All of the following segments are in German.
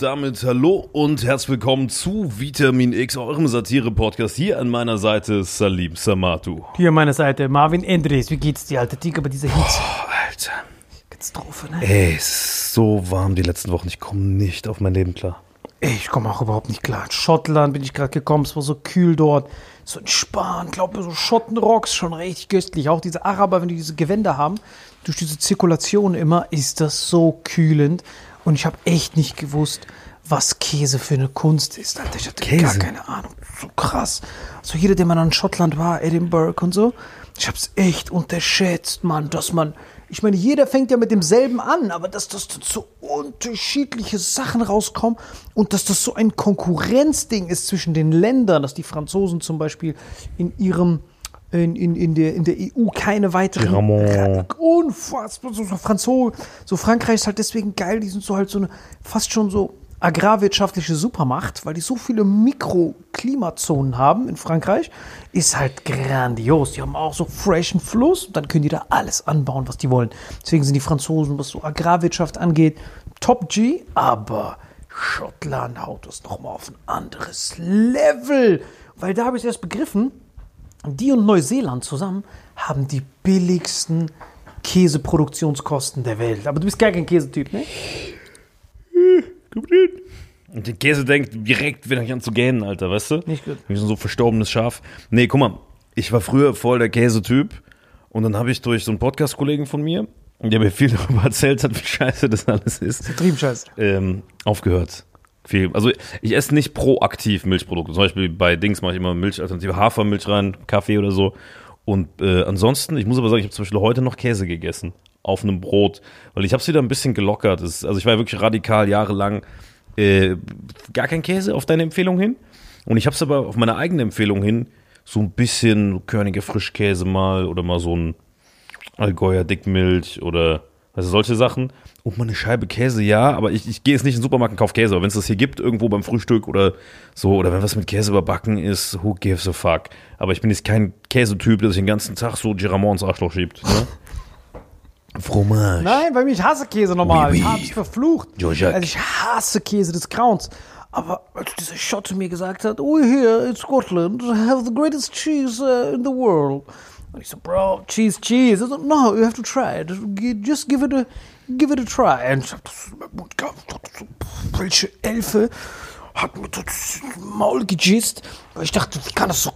Und damit hallo und herzlich willkommen zu Vitamin X, eurem Satire-Podcast. Hier an meiner Seite Salim Samatu. Hier an meiner Seite Marvin Endres. Wie geht's dir, alter Digga, bei dieser Hitze? Alter. Katastrophe, ne? Ey, es ist so warm die letzten Wochen. Ich komme nicht auf mein Leben klar. Ey, ich komme auch überhaupt nicht klar. In Schottland bin ich gerade gekommen, es war so kühl dort. So entspannt, glaub mir, so Schottenrocks, schon richtig köstlich. Auch diese Araber, wenn die diese Gewänder haben, durch diese Zirkulation immer, ist das so kühlend. Und ich habe echt nicht gewusst, was Käse für eine Kunst ist. Alter, ich hatte Käse? gar keine Ahnung. So krass. Also jeder, der mal in Schottland war, Edinburgh und so, ich hab's echt unterschätzt, Mann, dass man. Ich meine, jeder fängt ja mit demselben an, aber dass das so unterschiedliche Sachen rauskommen und dass das so ein Konkurrenzding ist zwischen den Ländern, dass die Franzosen zum Beispiel in ihrem in, in, in, der, in der EU keine weiteren Ramon. unfassbar so, so so Frankreich ist halt deswegen geil, die sind so halt so eine fast schon so agrarwirtschaftliche Supermacht, weil die so viele Mikroklimazonen haben in Frankreich, ist halt grandios. Die haben auch so freshen Fluss und dann können die da alles anbauen, was die wollen. Deswegen sind die Franzosen, was so Agrarwirtschaft angeht, Top G, aber Schottland haut das nochmal auf ein anderes Level. Weil da habe ich erst begriffen, die und Neuseeland zusammen haben die billigsten Käseproduktionskosten der Welt. Aber du bist gar kein Käsetyp, ne? Und der Käse denkt direkt wieder an zu gähnen, Alter, weißt du? Nicht gut. Wie so ein verstorbenes Schaf. Nee, guck mal, ich war früher voll der Käsetyp und dann habe ich durch so einen Podcast-Kollegen von mir, der mir viel darüber erzählt hat, wie scheiße das alles ist, Vertriebscheiß. ähm, aufgehört. Viel. Also ich esse nicht proaktiv Milchprodukte. Zum Beispiel bei Dings mache ich immer Milchalternative Hafermilch rein, Kaffee oder so. Und äh, ansonsten, ich muss aber sagen, ich habe zum Beispiel heute noch Käse gegessen auf einem Brot, weil ich habe es wieder ein bisschen gelockert. Das, also ich war wirklich radikal jahrelang äh, gar kein Käse auf deine Empfehlung hin. Und ich habe es aber auf meine eigene Empfehlung hin so ein bisschen Körniger Frischkäse mal oder mal so ein Allgäuer Dickmilch oder also solche Sachen. Und mal eine Scheibe Käse, ja, aber ich, ich gehe jetzt nicht in den Supermarkt und kaufe Käse. Aber wenn es das hier gibt, irgendwo beim Frühstück oder so, oder wenn was mit Käse überbacken ist, who gives a fuck. Aber ich bin jetzt kein Käsetyp, der sich den ganzen Tag so Giramont ins Arschloch schiebt. Ne? Fromage. Nein, bei mir, ich hasse Käse normal. Oui, oui. Ich habe es verflucht. Also ich hasse Käse des Grauens. Aber als dieser Schotte mir gesagt hat, we here in Scotland have the greatest cheese uh, in the world. Und ich so, bro, cheese, cheese. So, no, you have to try it. Just give it a, give it a try. Und ich hab das welche Elfe hat mir das Maul gejist. Ich dachte, wie kann das so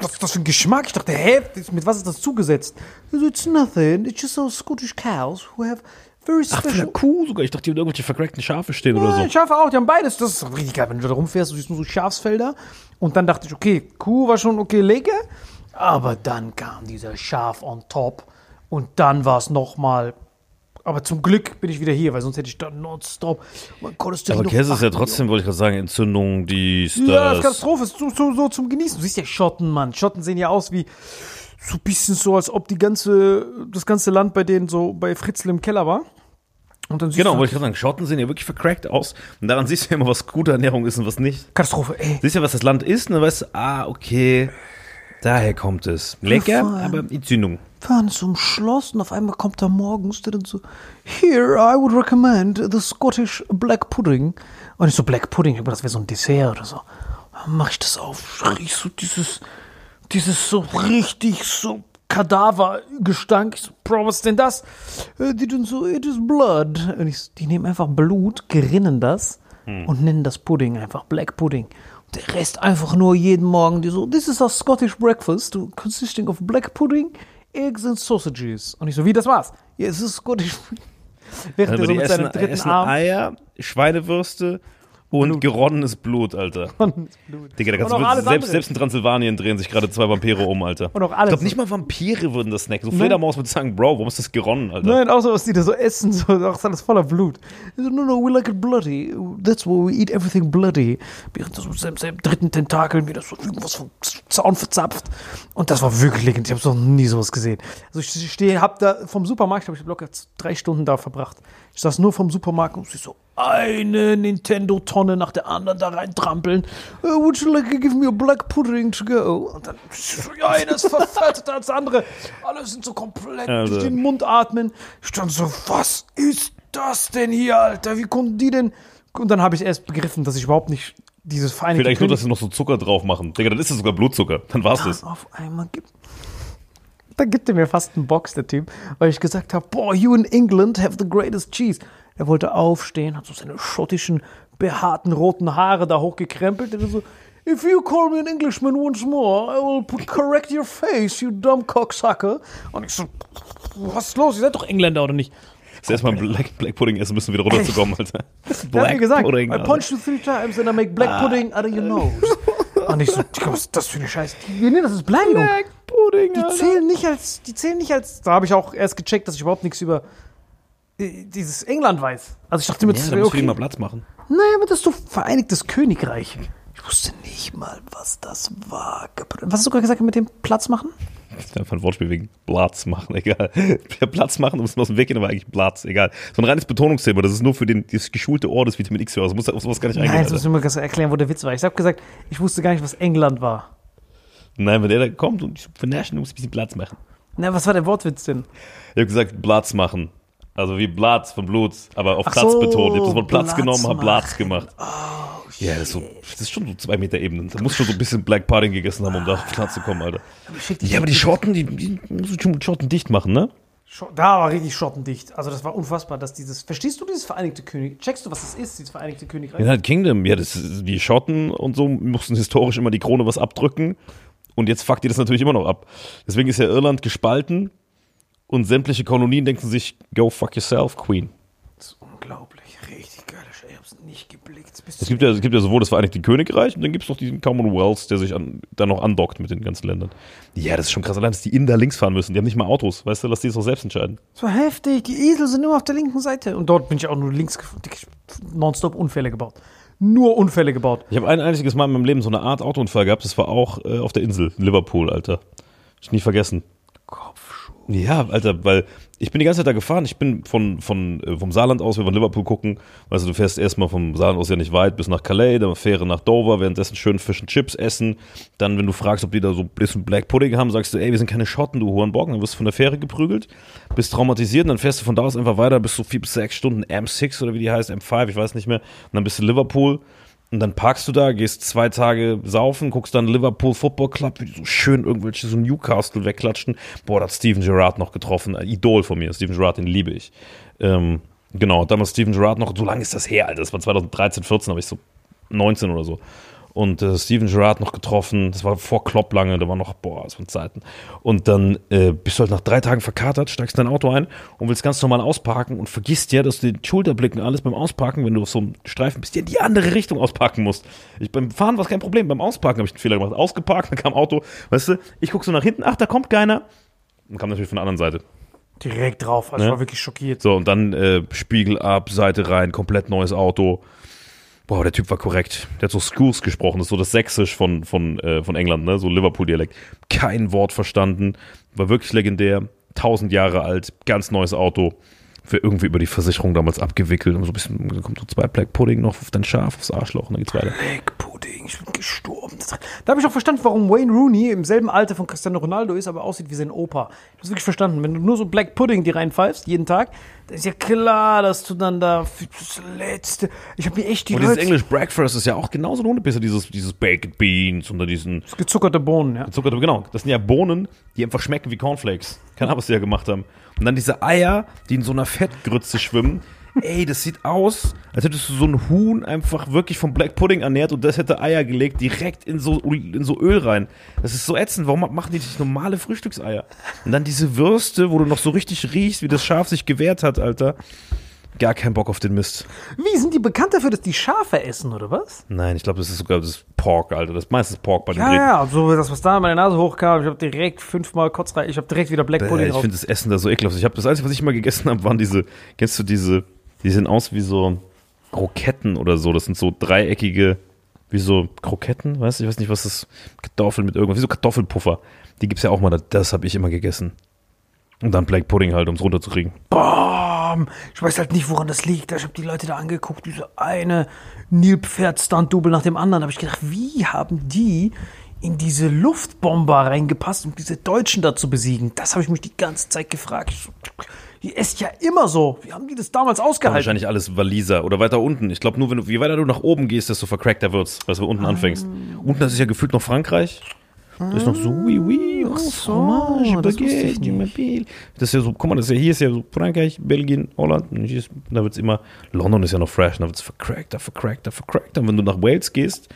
was ist das für ein Geschmack? Ich dachte, hä, mit was ist das zugesetzt? So, It's nothing, it's just those Scottish cows who have very Ach, von special... der Kuh sogar. Ich dachte, die haben irgendwelche vercrackten Schafe stehen oder Ja, so. Schafe auch, die haben beides. Das ist richtig geil, wenn du da rumfährst, du siehst nur so Schafsfelder. Und dann dachte ich, okay, Kuh war schon okay, lecker. Aber dann kam dieser Schaf on top. Und dann war es nochmal. Aber zum Glück bin ich wieder hier, weil sonst hätte ich da nonstop. Man Cholesterin Aber auf Käse ist ja 8 trotzdem, wollte ich gerade sagen, Entzündung, dies, Ja, das ist. Katastrophe. Ist so, so, so zum Genießen. Du siehst ja Schotten, Mann. Schotten sehen ja aus wie so ein bisschen so, als ob die ganze, das ganze Land bei denen so bei Fritzl im Keller war. Und dann siehst Genau, du wollte ich gerade sagen, Schotten sehen ja wirklich vercrackt aus. Und daran siehst du ja immer, was gute Ernährung ist und was nicht. Katastrophe, ey. Siehst ja, was das Land ist, und dann weißt du, ah, okay, daher kommt es. Lecker, aber Entzündung. Wir waren so im Schloss und auf einmal kommt da morgens der dann so, here I would recommend the Scottish Black Pudding. Und ich so, Black Pudding, ich dachte, das wäre so ein Dessert oder so. Dann mach ich das auf, riech so dieses, dieses so richtig so Kadavergestank. Ich so, Bro, was ist denn das? Äh, Die dann so, it is blood. Und ich so, die nehmen einfach Blut, gerinnen das und nennen das Pudding einfach Black Pudding. Der Rest einfach nur jeden Morgen, die so, this is a Scottish breakfast consisting of black pudding, eggs and sausages. Und ich so, wie, das war's? Ja, es ist Scottish. Während Also er so mit essen, seinem dritten essen Arm. Eier, Schweinewürste und geronnenes Blut, Alter. Digga, da kannst Und du auch alles selbst, selbst in Transsilvanien drehen sich gerade zwei Vampire um, Alter. Und auch alles Ich glaube so. nicht mal Vampire würden das snacken. So Fledermaus würde sagen, Bro, warum ist das geronnen, Alter? Nein, auch so, was die da so essen, so, auch ist alles voller Blut. So, no, no, we like it bloody. That's why we eat everything bloody. Während das mit seinem, seinem dritten Tentakeln wieder so irgendwas vom Zaun verzapft. Und das war wirklich legendär. Ich habe noch nie sowas gesehen. Also ich stehe, hab da vom Supermarkt, habe ich locker drei Stunden da verbracht. Ich saß nur vom Supermarkt und sie so eine Nintendo-Tonne nach der anderen da reintrampeln. Uh, would you like to give me a black pudding to go? Und dann, ja, einer ist verfetteter als der andere. Alle sind so komplett Also. durch den Mund atmen. Ich stand so, was ist das denn hier, Alter? Wie konnten die denn Und dann habe ich erst begriffen, dass ich überhaupt nicht dieses Vereinigte Vielleicht nur, dass sie noch so Zucker drauf machen. Digga, dann ist es sogar Blutzucker. Dann war's das. auf einmal gibt. Da gibt er mir fast einen Box, der Typ, weil ich gesagt habe, boah, you in England have the greatest cheese. Er wollte aufstehen, hat so seine schottischen, behaarten, roten Haare da hochgekrempelt und so, If you call me an Englishman once more, I will correct your face, you dumb cocksucker. Und ich so, was ist los? Ihr seid doch Engländer, oder nicht? Erstmal Black, Black Pudding essen müssen, wieder runterzukommen, Alter. Mir gesagt, Pudding, I punch you three times and I make black pudding out of your nose. Und ich so, was ist das für eine Scheiße? Nee, das ist Beleidigung. Pudding, Die zählen nicht als, die zählen nicht als, da habe ich auch erst gecheckt, dass ich überhaupt nichts über äh, dieses England weiß. Also ich dachte mir, Ja, das da wäre okay. mal Platz machen. Nein, aber das ist doch Vereinigtes Königreich. Ich wusste nicht mal, was das war. Was hast du gerade gesagt mit dem Platz machen? Das ist einfach ein Wortspiel wegen Platz machen, egal. Platz machen, du musst aus dem Weg gehen, aber eigentlich Platz, egal. So ein reines Betonungsthema, das ist nur für den, das geschulte Ohr des Vitamin X-Hörers. Du musst auf sowas gar nicht eingehen. Nein, jetzt mir ganz erklären, wo der Witz war. Ich habe gesagt, ich wusste gar nicht, was England war. Nein, wenn der da kommt und ich vernaschen, du musst ein bisschen Platz machen. Na, was war der Wortwitz denn? Ich habe gesagt, Platz machen. Also wie Platz von Blut, aber auf Ach Platz so, betont. Ich habe das Wort Platz Platz genommen, habe. Platz gemacht. ja, das ist, so, das ist schon so zwei Meter Ebenen. Da musst du schon so ein bisschen Black Pudding gegessen haben, um da auf Platz zu kommen, Alter. Dich Ja, aber die Schotten, die, die musst du schon mit Schotten dicht machen, ne? Da war richtig schottendicht. Also das war unfassbar, dass dieses. Verstehst du dieses Vereinigte Königreich? Checkst du, was das ist, dieses Vereinigte Königreich? United Kingdom, ja, das ist, die Schotten und so mussten historisch immer die Krone was abdrücken. Und jetzt fuckt die das natürlich immer noch ab. Deswegen ist ja Irland gespalten und sämtliche Kolonien denken sich, go fuck yourself, Queen. Das ist unglaublich. Richtig geil. Ich hab's nicht geblickt. Es gibt ja, es gibt ja sowohl das Vereinigte Königreich und dann gibt es noch diesen Commonwealth, der sich an, dann noch andockt mit den ganzen Ländern. Ja, das ist schon krass. Allein, dass die Inder links fahren müssen. Die haben nicht mal Autos. Weißt du, lass die es doch selbst entscheiden. Das war heftig. Die Esel sind immer auf der linken Seite. Und dort bin ich auch nur links. Nonstop Unfälle gebaut. Nur Unfälle gebaut. Ich habe ein einziges Mal in meinem Leben so eine Art Autounfall gehabt. Das war auch äh, auf der Insel, in Liverpool, Alter. Ich nie vergessen. Kopfschuh. Ja, Alter, weil ich bin die ganze Zeit da gefahren. Ich bin von, von, äh, vom Saarland aus, wir wollen Liverpool gucken. Weißt du, du fährst erstmal vom Saarland aus ja nicht weit bis nach Calais, dann Fähre nach Dover, währenddessen schön Fish and Chips essen. Dann, wenn du fragst, ob die da so ein bisschen Black Pudding haben, sagst du, ey, wir sind keine Schotten, du Hurenbock. Dann wirst du von der Fähre geprügelt, bist traumatisiert und dann fährst du von da aus einfach weiter, bis so vier bis sechs Stunden M6 oder wie die heißt, M5, ich weiß nicht mehr. Und dann bist du in Liverpool. Und dann parkst du da, gehst zwei Tage saufen, guckst dann Liverpool Football Club, wie die so schön irgendwelche so Newcastle wegklatschen. Boah, da hat Steven Gerrard noch getroffen. Idol von mir. Steven Gerrard, den liebe ich. Ähm, genau, damals Steven Gerrard noch, so lange ist das her, Alter. Das war 2013, 14, aber ich so 19 oder so. Und äh, Steven Gerrard noch getroffen, das war vor Klopp lange, da war noch, boah, das waren Zeiten. Und dann äh, bist du halt nach drei Tagen verkatert, steigst in dein Auto ein und willst ganz normal ausparken und vergisst ja, dass du den Schulterblicken alles beim Ausparken, wenn du auf so einem Streifen bist, ja in die andere Richtung ausparken musst. Ich, beim Fahren war es kein Problem, beim Ausparken habe ich einen Fehler gemacht. Ausgeparkt, dann kam Auto, weißt du, ich gucke so nach hinten, ach, da kommt keiner. Und kam natürlich von der anderen Seite. Direkt drauf. Also Ne? ich war wirklich schockiert. So, und dann äh, Spiegel ab, Seite rein, komplett neues Auto. Boah, der Typ war korrekt. Der hat so Schools gesprochen, das ist so das Sächsisch von, von, äh, von England, ne? so Liverpool-Dialekt. Kein Wort verstanden, war wirklich legendär. Tausend Jahre alt, ganz neues Auto. Für irgendwie über die Versicherung damals abgewickelt. Und so ein bisschen, da kommt so zwei Black Pudding noch auf dein Schaf, aufs Arschloch und dann geht's weiter. Black Pudding, ich bin gestorben. Das- Da habe ich auch verstanden, warum Wayne Rooney im selben Alter von Cristiano Ronaldo ist, aber aussieht wie sein Opa. Ich habe es wirklich verstanden. Wenn du nur so Black Pudding dir reinpfeifst, jeden Tag, dann ist ja klar, dass du dann da das Letzte. Ich habe mir echt die Und dieses Leute. English Breakfast ist ja auch genauso eine Hundepisse, dieses, dieses Baked Beans und dann diesen gezuckerte Bohnen, ja. Zucker, genau. Das sind ja Bohnen, die einfach schmecken wie Cornflakes. Keine Ahnung, was die ja gemacht haben. Und dann diese Eier, die in so einer Fettgrütze schwimmen. Ey, das sieht aus, als hättest du so ein Huhn einfach wirklich vom Black Pudding ernährt und das hätte Eier gelegt direkt in so, in so Öl rein. Das ist so ätzend. Warum machen die nicht normale Frühstückseier? Und dann diese Würste, wo du noch so richtig riechst, wie das Schaf sich gewehrt hat, Alter. Gar kein Bock auf den Mist. Wie sind die bekannt dafür, dass die Schafe essen, oder was? Nein, ich glaube, das ist sogar das Pork, Alter. Das ist meistens Pork bei den Ja, Briten. ja, so das, was da in meine Nase hochkam, ich habe direkt fünfmal Kotzreich, ich habe direkt wieder Black Bäh, Pudding ich drauf. finde das Essen da so ekelhaft. Ich habe das Einzige, was ich immer gegessen habe, waren diese, kennst du diese, die sehen aus wie so Kroketten oder so. Das sind so dreieckige, wie so Kroketten, weißt du? Ich weiß nicht, was das Kartoffeln mit irgendwas, wie so Kartoffelpuffer. Die gibt's ja auch mal, das, das habe ich immer gegessen. Und dann Black Pudding halt, um es runterzukriegen. Bam! Ich weiß halt nicht, woran das liegt. Ich habe die Leute da angeguckt, diese eine Nilpferd-Stunt-Double nach dem anderen. Da habe ich gedacht, wie haben die in diese Luftbomber reingepasst, um diese Deutschen da zu besiegen? Das habe ich mich die ganze Zeit gefragt. Ich so, Die esst ja immer so. Wie haben die das damals ausgehalten? Wahrscheinlich alles Waliser oder weiter unten. Ich glaube, nur wenn du, je weiter du nach oben gehst, desto vercrackter wird's, als du unten anfängst. Unten, das ist ja gefühlt noch Frankreich. Das ist noch so, oui, oui, oh, so, fromage, das baguette. Das ist ja so, guck mal, das ist ja, hier ist ja so Frankreich, Belgien, Holland, ist, da wird's immer, London ist ja noch fresh, da wird's vercrackter, vercrackter, vercrackter. Und wenn du nach Wales gehst,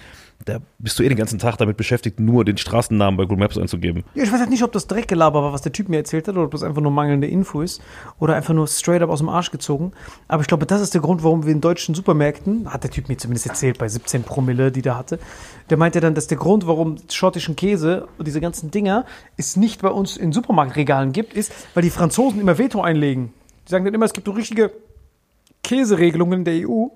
da bist du eh den ganzen Tag damit beschäftigt, nur den Straßennamen bei Google Maps einzugeben. Ja, ich weiß halt nicht, ob das Dreckgelaber war, was der Typ mir erzählt hat, oder ob das einfach nur mangelnde Info ist oder einfach nur straight up aus dem Arsch gezogen. Aber ich glaube, das ist der Grund, warum wir in deutschen Supermärkten, hat der Typ mir zumindest erzählt, bei 17 Promille, die der hatte, der meinte dann, dass der Grund, warum schottischen Käse und diese ganzen Dinger es nicht bei uns in Supermarktregalen gibt, ist, weil die Franzosen immer Veto einlegen. Die sagen dann immer, es gibt so richtige Käseregelungen in der EU,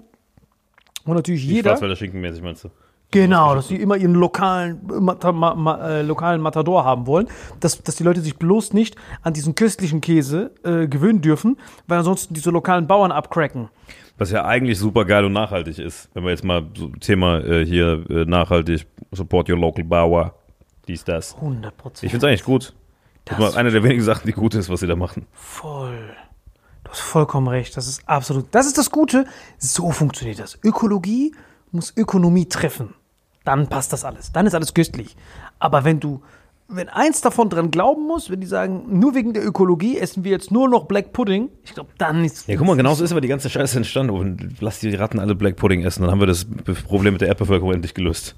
wo natürlich jeder... Schwarzwälder Schinkenmäßig meinst du? Genau, dass sie immer ihren lokalen, Mata, ma, ma, äh, lokalen Matador haben wollen, dass, dass die Leute sich bloß nicht an diesen köstlichen Käse äh, gewöhnen dürfen, weil ansonsten diese lokalen Bauern abcracken. Was ja eigentlich super geil und nachhaltig ist. Wenn wir jetzt mal so Thema äh, hier äh, nachhaltig, support your local Bauer, dies, das. 100 Prozent. Ich finde es eigentlich gut. Das ist eine der wenigen Sachen, die gut ist, was sie da machen. Voll. Du hast vollkommen recht. Das ist absolut. Das ist das Gute. So funktioniert das. Ökologie muss Ökonomie treffen. Dann passt das alles. Dann ist alles köstlich. Aber wenn du, wenn eins davon dran glauben muss, wenn die sagen, nur wegen der Ökologie essen wir jetzt nur noch Black Pudding, ich glaube, dann ist. Ja, guck mal, genauso ist aber die ganze Scheiße entstanden. Und lass die Ratten alle Black Pudding essen, dann haben wir das Problem mit der Erdbevölkerung endlich gelöst.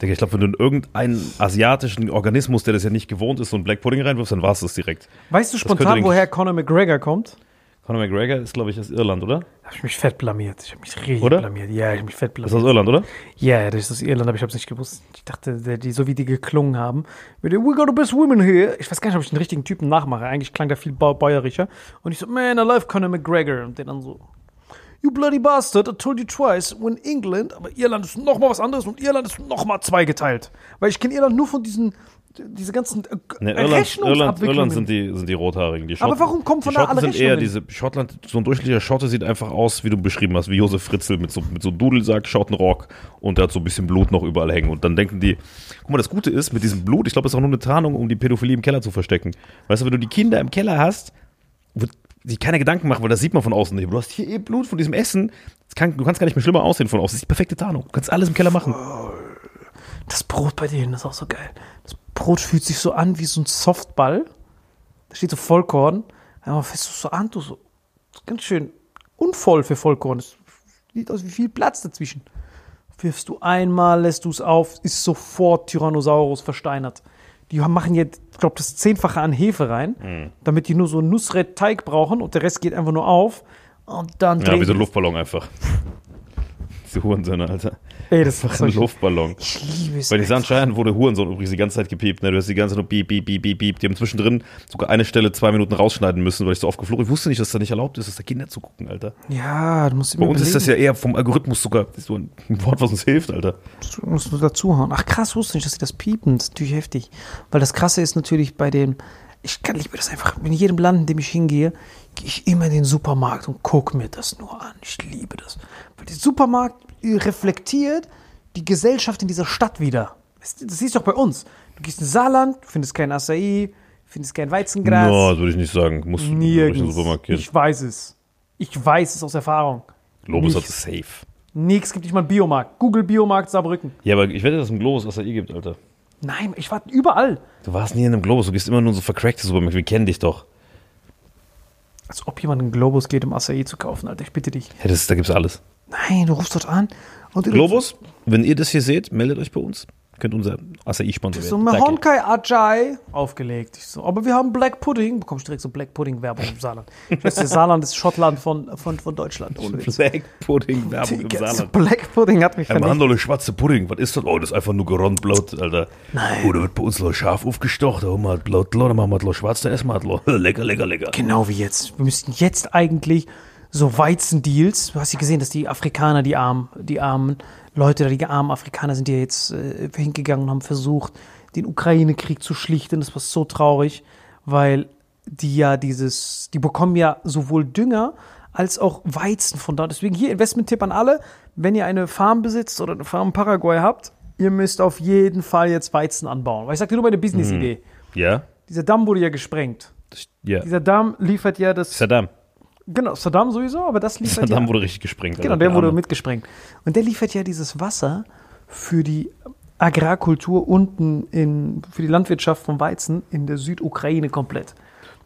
Digga, ich glaube, wenn du in irgendeinen asiatischen Organismus, der das ja nicht gewohnt ist, so einen Black Pudding reinwirfst, dann war es das direkt. Weißt du spontan, woher Conor McGregor kommt? Conor McGregor ist, glaube ich, aus Irland, oder? Da habe ich mich fett blamiert. Ich habe mich richtig Oder? blamiert. Ja, ich habe mich fett Das ist blamiert. aus Irland, oder? Ja, ja, das ist aus Irland, aber ich habe es nicht gewusst. Ich dachte, die, so wie die geklungen haben, mit dem We got the best women here. Ich weiß gar nicht, ob ich den richtigen Typen nachmache. Eigentlich klang der viel bäuerischer. Und ich so, man, I love Conor McGregor. Und der dann so, you bloody bastard, I told you twice, when England, aber Irland ist noch mal was anderes und Irland ist noch mal zweigeteilt. Weil ich kenne Irland nur von diesen, diese ganzen äh, Ne, Irland, Irland. Irland sind die, sind die Rothaarigen. Die Aber warum kommen von da Schotten alle sind eher Rechnungen? diese, Schottland, so ein durchschnittlicher Schotte sieht einfach aus, wie du beschrieben hast, wie Josef Fritzl mit so, mit so Dudelsack, Schottenrock und der hat so ein bisschen Blut noch überall hängen. Und dann denken die, guck mal, das Gute ist, mit diesem Blut, ich glaube, das ist auch nur eine Tarnung, um die Pädophilie im Keller zu verstecken. Weißt du, wenn du die Kinder im Keller hast, wird sich keine Gedanken machen, weil das sieht man von außen nicht. Du hast hier eh Blut von diesem Essen. Kann, du kannst gar nicht mehr schlimmer aussehen von außen. Das ist die perfekte Tarnung. Du kannst alles im Keller machen. Das Brot bei denen ist auch so geil. Das Brot fühlt sich so an wie so ein Softball. Da steht so Vollkorn. Einmal fässt du so an, du so. Ganz schön unvoll für Vollkorn. Es sieht aus wie viel Platz dazwischen. Wirfst du einmal, lässt du es auf, ist sofort Tyrannosaurus versteinert. Die machen jetzt, ich glaube, das Zehnfache an Hefe rein, damit die nur so Nussred-Teig brauchen und der Rest geht einfach nur auf. Und dann Ja, wie so ein Luftballon einfach. Diese Hurensöhne, Alter. Ey, das ist Einfach ein Luftballon. Ich liebe es. Bei den Sunshine wurde Hurensohn übrigens die ganze Zeit gepiept. Ne? Du hast die ganze Zeit nur piep, piep, piep, piep, piep. Die haben zwischendrin sogar eine Stelle zwei Minuten rausschneiden müssen, weil ich so oft geflogen Ich wusste nicht, dass das nicht erlaubt ist, dass da Kinder zugucken, Alter. Ja, du musst Bei uns ist das ja überlegen. eher vom Algorithmus sogar so ein Wort, was uns hilft, Alter. Du musst nur dazuhauen. Ach krass, wusste nicht, dass sie das piepen. Das ist natürlich heftig. Weil das Krasse ist natürlich bei dem, ich kann liebe das einfach, in jedem Land, in dem ich hingehe, gehe ich immer in den Supermarkt und gucke mir das nur an. Ich liebe das. Weil der Supermarkt reflektiert die Gesellschaft in dieser Stadt wieder. Das, das siehst du auch bei uns. Du gehst in Saarland, du findest kein Acai, findest kein Weizengras. No, das würde ich nicht sagen. Musst du durch den Nirgends. Supermarkt gehen. Ich weiß es. Ich weiß es aus Erfahrung. Globus hat es safe. Nix, gibt nicht mal einen Biomarkt. Google Biomarkt Saarbrücken. Ja, aber ich wette, dass es im Globus Acai gibt, Alter. Nein, ich war überall. Du warst nie in einem Globus, du gehst immer nur in so vercrackte Supermärkte. Wir kennen dich doch. Als ob jemand in den Globus geht, um Acai zu kaufen, Alter. Ich bitte dich. Ja, das da gibt's alles. Nein, du rufst dort an und Globus, wenn ihr das hier seht, meldet euch bei uns. Könnt unser Acai-Sponsor so werden. Danke. Mahonkai Ajay aufgelegt. Ich so, aber wir haben Black Pudding. Bekommst direkt so Black Pudding-Werbung im Saarland. Ich weiß, der Saarland ist Schottland von, von, von Deutschland. Ohne. Black Pudding Werbung im Saarland. Black Pudding hat mich Ein vernichtet. Mann, schwarze Pudding, was ist das? Oh, das ist einfach nur geronnt Blut, Alter. Nein. Oh, da wird bei uns noch scharf aufgestocht. Da haben wir Blut, dann machen wir schwarz, dann essen wir. Lecker, lecker, lecker. Genau wie jetzt. Wir müssten jetzt eigentlich so Weizendeals. Du hast ja gesehen, dass die Afrikaner, die armen, die armen Leute, die armen Afrikaner sind ja jetzt äh, hingegangen und haben versucht, den Ukraine-Krieg zu schlichten. Das war so traurig, weil die ja dieses, die bekommen ja sowohl Dünger als auch Weizen von da. Deswegen hier Investment-Tipp an alle, wenn ihr eine Farm besitzt oder eine Farm in Paraguay habt, ihr müsst auf jeden Fall jetzt Weizen anbauen. Weil ich sag dir nur meine Business-Idee. Ja? Dieser Damm wurde ja gesprengt. Das- Ja. Saddam liefert ja das. Saddam. Genau, Saddam sowieso, aber das liefert Saddam ja. wurde richtig gesprengt. Genau, Alter. der wurde mitgesprengt. Und der liefert ja dieses Wasser für die Agrarkultur unten in, für die Landwirtschaft vom Weizen in der Südukraine komplett.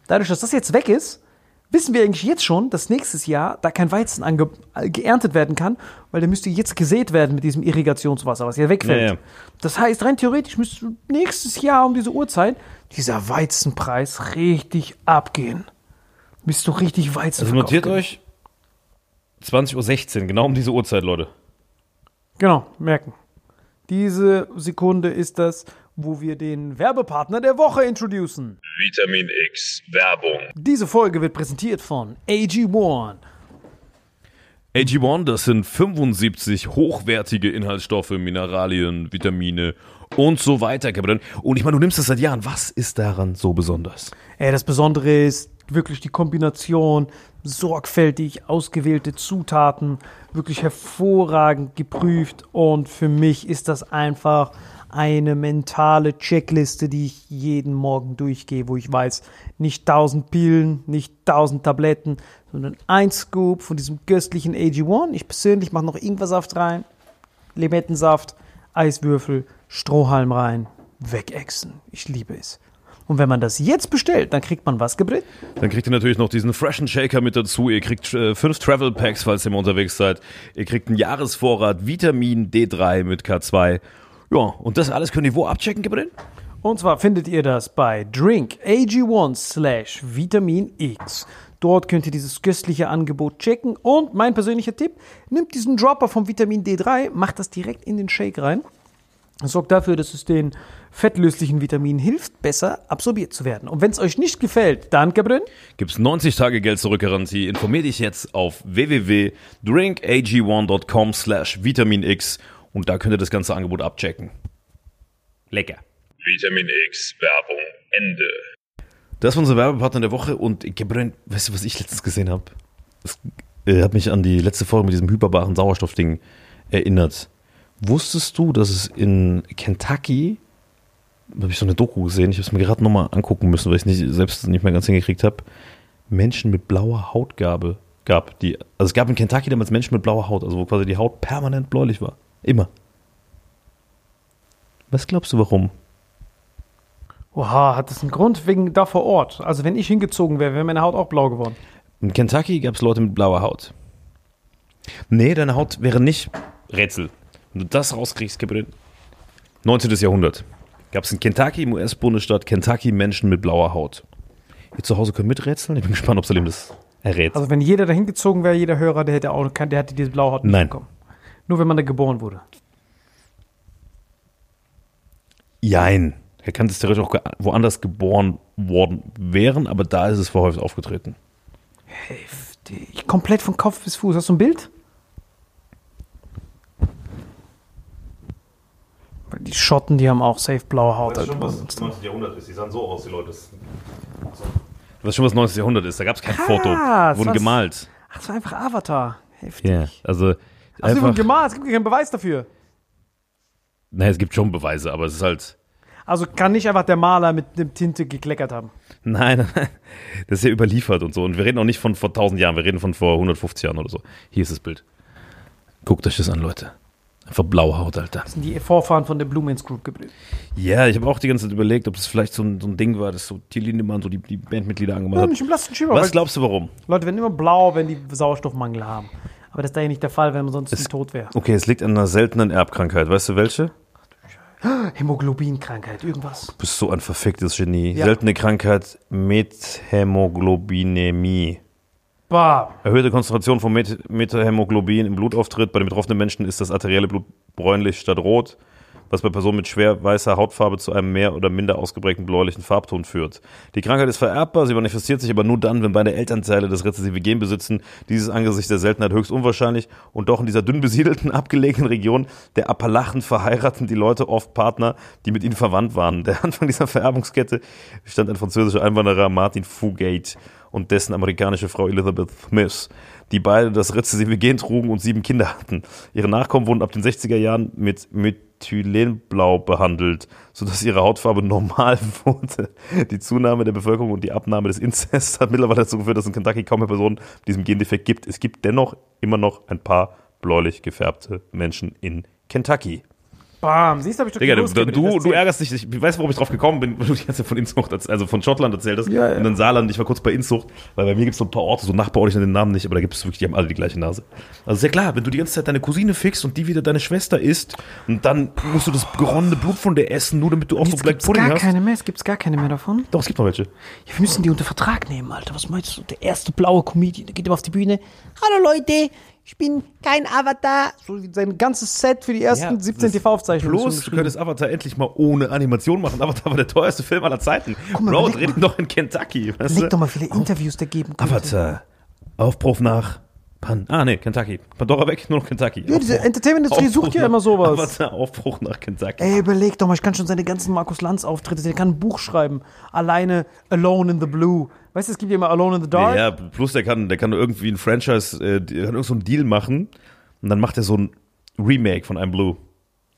Dadurch, dass das jetzt weg ist, wissen wir eigentlich jetzt schon, dass nächstes Jahr da kein Weizen ange geerntet werden kann, weil der müsste jetzt gesät werden mit diesem Irrigationswasser, was ja wegfällt. Ja, ja. Das heißt, rein theoretisch müsste nächstes Jahr um diese Uhrzeit dieser Weizenpreis richtig abgehen. Bist du richtig Weizen Also notiert euch 20.16 Uhr, genau um diese Uhrzeit, Leute. Genau, merken. Diese Sekunde ist das, wo wir den Werbepartner der Woche introducen. Vitamin X Werbung. Diese Folge wird präsentiert von AG1. AG1, das sind 75 hochwertige Inhaltsstoffe, Mineralien, Vitamine und so weiter. Und ich meine, du nimmst das seit Jahren. Was ist daran so besonders? Ey, das Besondere ist wirklich die Kombination, sorgfältig ausgewählte Zutaten, wirklich hervorragend geprüft und für mich ist das einfach eine mentale Checkliste, die ich jeden Morgen durchgehe, wo ich weiß, nicht 1000 Pillen, nicht 1000 Tabletten, sondern ein Scoop von diesem köstlichen AG1. Ich persönlich mache noch Ingwersaft rein, Limettensaft, Eiswürfel, Strohhalm rein, wegexen. Ich liebe es. Und wenn man das jetzt bestellt, dann kriegt man was gebrit? Dann kriegt ihr natürlich noch diesen freshen Shaker mit dazu. Ihr kriegt äh, fünf Travel Packs, falls ihr mal unterwegs seid. Ihr kriegt einen Jahresvorrat Vitamin D3 mit K2. Ja, und das alles könnt ihr wo abchecken, Captain? Und zwar findet ihr das bei Drink AG1 slash Vitamin X. Dort könnt ihr dieses köstliche Angebot checken. Und mein persönlicher Tipp, nimmt diesen Dropper vom Vitamin D3, macht das direkt in den Shake rein. Das sorgt dafür, dass es den fettlöslichen Vitaminen hilft, besser absorbiert zu werden. Und wenn es euch nicht gefällt, dann, Gabriel, Gibt's 90 Tage Geld zurück Garantie. Informier dich jetzt auf www.drinkag1.com slash Vitamin X und da könnt ihr das ganze Angebot abchecken. Lecker. Vitamin X Werbung Ende. Das war unser Werbepartner der Woche und Gabriel, weißt du, was ich letztens gesehen habe? Das äh, hat mich an die letzte Folge mit diesem hyperbaren Sauerstoffding erinnert. Wusstest du, dass es in Kentucky, da habe ich so eine Doku gesehen, ich habe es mir gerade nochmal angucken müssen, weil ich es nicht, selbst nicht mehr ganz hingekriegt habe, Menschen mit blauer Hautgabe gab. Die, also es gab in Kentucky damals Menschen mit blauer Haut, also wo quasi die Haut permanent bläulich war. Immer. Was glaubst du, warum? oha, hat das einen Grund wegen da vor Ort? Also wenn ich hingezogen wäre, wäre meine Haut auch blau geworden. In Kentucky gab es Leute mit blauer Haut. Nee, deine Haut wäre nicht Rätsel. Wenn du das rauskriegst, Gabriel. 19. Jahrhundert. Gab es in Kentucky, im US-Bundesstaat Kentucky, Menschen mit blauer Haut. Ihr zu Hause könnt miträtseln? Ich bin gespannt, ob Salim das errät. Also wenn jeder dahin gezogen wäre, jeder Hörer, der hätte auch, der hätte diese blaue Haut nicht Nein. bekommen. Nur wenn man da geboren wurde. Jein. Er kann das theoretisch auch woanders geboren worden wären, aber da ist es verhäuft aufgetreten. Heftig. Komplett von Kopf bis Fuß. Hast du ein Bild? Die Schotten, die haben auch safe blaue Haut. Alter. 19. Jahrhundert ist. Die sahen so aus, die Leute. Du weißt schon, was 19. Jahrhundert ist. Da gab es kein Krass, Foto. Wurden was- gemalt. Ach, das war einfach Avatar. Heftig. Ja, also Ach, sie wurden gemalt. Es gibt keinen Beweis dafür. Naja, es gibt schon Beweise, aber es ist halt. Also kann nicht einfach der Maler mit dem Tinte gekleckert haben. Nein, das ist ja überliefert und so. Und wir reden auch nicht von vor 1000 Jahren, wir reden von vor 150 Jahren oder so. Hier ist das Bild. Guckt euch das an, Leute. Einfach blaue Haut, Alter. Das sind die Vorfahren von der Blumen's Group geblieben. Ja, ich habe auch die ganze Zeit überlegt, ob das vielleicht so ein, so ein Ding war, das so Till Lindemann so die, die Bandmitglieder angemacht Ja, hat. Schieber. Was glaubst du, warum? Leute werden immer blau, wenn die Sauerstoffmangel haben. Aber das ist da ja nicht der Fall, wenn man sonst tot wäre. Okay, es liegt an einer seltenen Erbkrankheit. Weißt du welche? Hämoglobinkrankheit, irgendwas. Du bist so ein verficktes Genie. Ja. Seltene Krankheit Methämoglobinemie. Bah. Erhöhte Konzentration von Met Methämoglobin im Blutauftritt. Bei den betroffenen Menschen ist das arterielle Blut bräunlich statt rot, was bei Personen mit schwer weißer Hautfarbe zu einem mehr oder minder ausgeprägten bläulichen Farbton führt. Die Krankheit ist vererbbar, sie manifestiert sich aber nur dann, wenn beide Elternteile das rezessive Gen besitzen. Dieses angesichts der Seltenheit höchst unwahrscheinlich und doch in dieser dünn besiedelten, abgelegenen Region der Appalachen verheiraten die Leute oft Partner, die mit ihnen verwandt waren. Der Anfang dieser Vererbungskette stand ein französischer Einwanderer Martin Fugate und dessen amerikanische Frau Elizabeth Smith, die beide das rezessive Gen trugen und sieben Kinder hatten. Ihre Nachkommen wurden ab den 60er Jahren mit Methylenblau behandelt, sodass ihre Hautfarbe normal wurde. Die Zunahme der Bevölkerung und die Abnahme des Inzests hat mittlerweile dazu geführt, dass in Kentucky kaum mehr Personen mit diesem Gendefekt gibt. Es gibt dennoch immer noch ein paar bläulich gefärbte Menschen in Kentucky. Bam, siehst du, hab ich doch Digga, du, gewusst, du, du ärgerst dich, ich weiß, warum ich drauf gekommen bin, weil du die ganze Zeit von Inzucht, also von Schottland erzählt hast Ja, ja. und dann Saarland, ich war kurz bei Inzucht, weil bei mir gibt es so ein paar Orte, so Nachbarorte, ich nenne den Namen nicht, aber da gibt es wirklich, die haben alle die gleiche Nase. Also sehr klar, wenn du die ganze Zeit deine Cousine fixst und die wieder deine Schwester isst und dann musst du das geronnene Blut von der essen, nur damit du auch so Black Pudding gar hast. keine mehr, es gibt's gar keine mehr davon. Doch, es gibt noch welche. Ja, wir müssen die unter Vertrag nehmen, Alter. Was meinst du? Der erste blaue Comedian, der geht immer auf die Bühne. Hallo Leute, ich bin kein Avatar. So wie sein ganzes Set für die ersten 17 TV-Aufzeichnungen. schon du könntest Avatar endlich mal ohne Animation machen. Avatar war der teuerste Film aller Zeiten. mal, Bro, dreh den doch in Kentucky. Weißt Leg du? doch mal, viele Interviews der geben könnte. Avatar. Aufbruch nach Pan. Ah, nee, Kentucky. Pandora weg, nur noch Kentucky. Ja, diese Entertainment-Industrie sucht ja immer sowas. Avatar, Aufbruch nach Kentucky. Ey, überleg doch mal, ich kann schon seine ganzen Markus Lanz-Auftritte, der kann ein Buch schreiben. Alleine Alone in the Blue. Weißt du, es gibt ja immer Alone in the Dark. Ja, plus der kann, der kann irgendwie ein Franchise, äh, der kann irgend so einen Deal machen und dann macht er so ein Remake von I'm Blue.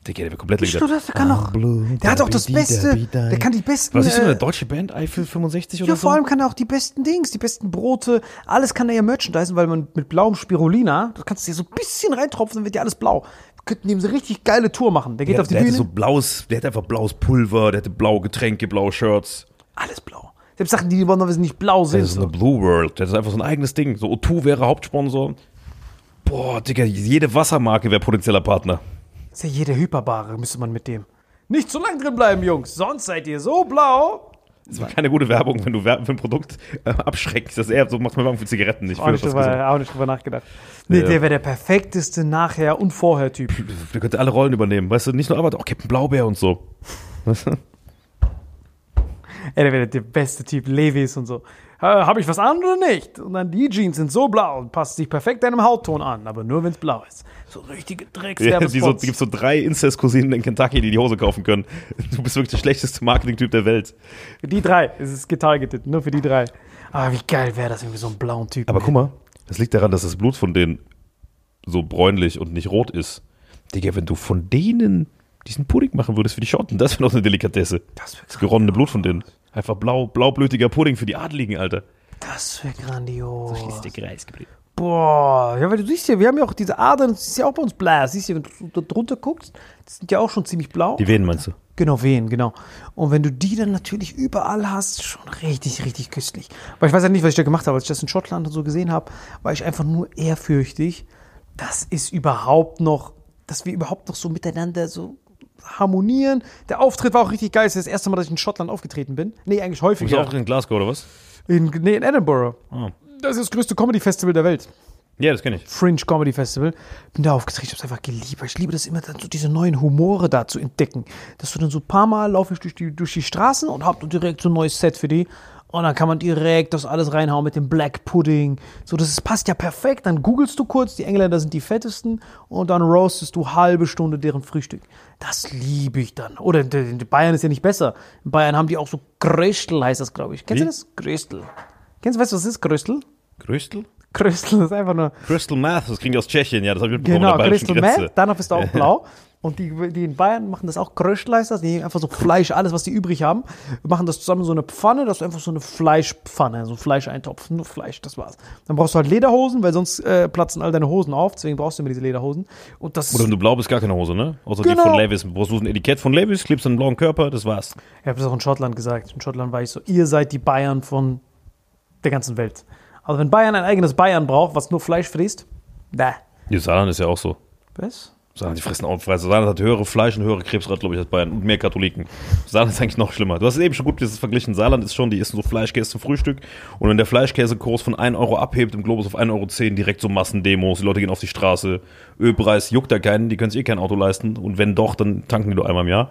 Digga, der wird komplett nur das, der kann auch. Der hat auch das Beste. Der kann die besten. Was ist denn äh, eine deutsche Band? Eiffel 65 oder Ja, so? vor allem kann er auch die besten Dings, die besten Brote, alles kann er ja merchandisen, weil man mit blauem Spirulina, das kannst du dir so ein bisschen reintropfen, dann wird ja alles blau. Wir könnten ihm so richtig geile Tour machen. Der geht der, auf die der Bühne, hatte so blaues, der hat einfach blaues Pulver, der hatte blaue Getränke, blaue Shirts. alles blau. Selbst Sachen, die normalerweise nicht blau sind. Das ist eine Blue World. Das ist einfach so ein eigenes Ding. So O2 wäre Hauptsponsor. Boah, Digga, jede Wassermarke wäre potenzieller Partner. ist ja jeder Hyperbare, müsste man mit dem. Nicht zu lang drin bleiben, Jungs, sonst seid ihr so blau. Das war keine gute Werbung, wenn du Werbung für ein Produkt äh, abschreckst. Das ist eher so macht man Werbung für Zigaretten nicht. Auch nicht, das drüber, auch nicht drüber nachgedacht. Nee, Ja. der wäre der perfekteste Nachher- und Vorher-Typ. Der könnte alle Rollen übernehmen. Weißt du, nicht nur Arbeit, auch Captain Blaubeer und so. Ey, der wäre der beste Typ, Levis und so. Äh, Habe ich was an oder nicht? Und dann die Jeans sind so blau und passt sich perfekt deinem Hautton an, aber nur wenn es blau ist. So richtige Ja, die so, gibt so drei Incest-Cousinen in Kentucky, die die Hose kaufen können. Du bist wirklich der schlechteste Marketing-Typ der Welt. Für die drei ist es getargetet, nur für die drei. Aber wie geil wäre das, irgendwie so einen blauen Typen. Aber guck mal, das liegt daran, dass das Blut von denen so bräunlich und nicht rot ist. Digga, wenn du von denen diesen Pudding machen würdest für die Schotten, das wäre doch eine Delikatesse. Das wäre Das geronnene Blut von denen. Einfach blau, blaublütiger Pudding für die Adligen, Alter. Das wäre grandios. Kreis geblieben. Boah, ja, weil du siehst ja, wir haben ja auch diese Adern, das ist ja auch bei uns blau. Siehst du, wenn du da drunter guckst, die sind ja auch schon ziemlich blau. Die Venen meinst du? Genau, Wehen, genau. Und wenn du die dann natürlich überall hast, schon richtig, richtig köstlich. Aber ich weiß ja nicht, was ich da gemacht habe. Als ich das in Schottland und so gesehen habe, war ich einfach nur ehrfürchtig. Das ist überhaupt noch, dass wir überhaupt noch so miteinander so harmonieren. Der Auftritt war auch richtig geil. Das ist das erste Mal, dass ich in Schottland aufgetreten bin. Nee, eigentlich häufig bist auch. in Glasgow, oder was? In, nee, in Edinburgh. Ah. Das ist das größte Comedy-Festival der Welt. Ja, das kenne ich. Fringe Comedy Festival. Bin da aufgetreten, ich hab's einfach geliebt. Ich liebe das immer, dann so diese neuen Humore da zu entdecken. Dass du dann so ein paar Mal laufe ich durch die, durch die Straßen und hab direkt so ein neues Set für die. Und dann kann man direkt das alles reinhauen mit dem Black Pudding. So, das passt ja perfekt. Dann googelst du kurz, die Engländer sind die fettesten und dann roastest du halbe Stunde deren Frühstück. Das liebe ich dann. Oder in, Bayern ist ja nicht besser. In Bayern haben die auch so Gröstel, heißt das, glaube ich. Kennst Wie? du das? Gröstel. Kennst du, weißt du, was das ist? Gröstel? Crystal? Gröstel ist einfach nur Crystal Meth, das kriegen die aus Tschechien, ja, das habe ich mitbekommen. Genau, Crystal. Meth, danach ist er auch blau. Und die, die in Bayern machen das auch Kröschleisters, die nehmen einfach so Fleisch, alles, was die übrig haben, machen das zusammen so eine Pfanne, das ist einfach so eine Fleischpfanne, so ein Fleischeintopf, nur Fleisch, das war's. Dann brauchst du halt Lederhosen, weil sonst äh, platzen all deine Hosen auf, deswegen brauchst du immer diese Lederhosen. Und das Oder wenn du blau bist, gar keine Hose, ne? Außer die Genau. von Levis. Brauchst du ein Etikett von Levis, klebst einen blauen Körper, das war's. Ich habe das auch in Schottland gesagt. In Schottland war ich so, ihr seid die Bayern von der ganzen Welt. Also wenn Bayern ein eigenes Bayern braucht, was nur Fleisch frisst, da. Die Saarland ist ja auch so. Was? Saarland, die fressen auch Fleisch. Saarland hat höhere Fleisch- und höhere Krebsrate, glaube ich, als Bayern. Und mehr Katholiken. Saarland ist eigentlich noch schlimmer. Du hast es eben schon gut dieses verglichen. Saarland ist schon, die essen so Fleischkäse zum Frühstück. Und wenn der Fleischkäsekurs von 1 Euro abhebt, im Globus auf 1,10 Euro, direkt so Massendemos. Die Leute gehen auf die Straße. Ölpreis juckt da keinen, die können sich eh kein Auto leisten. Und wenn doch, dann tanken die nur einmal im Jahr.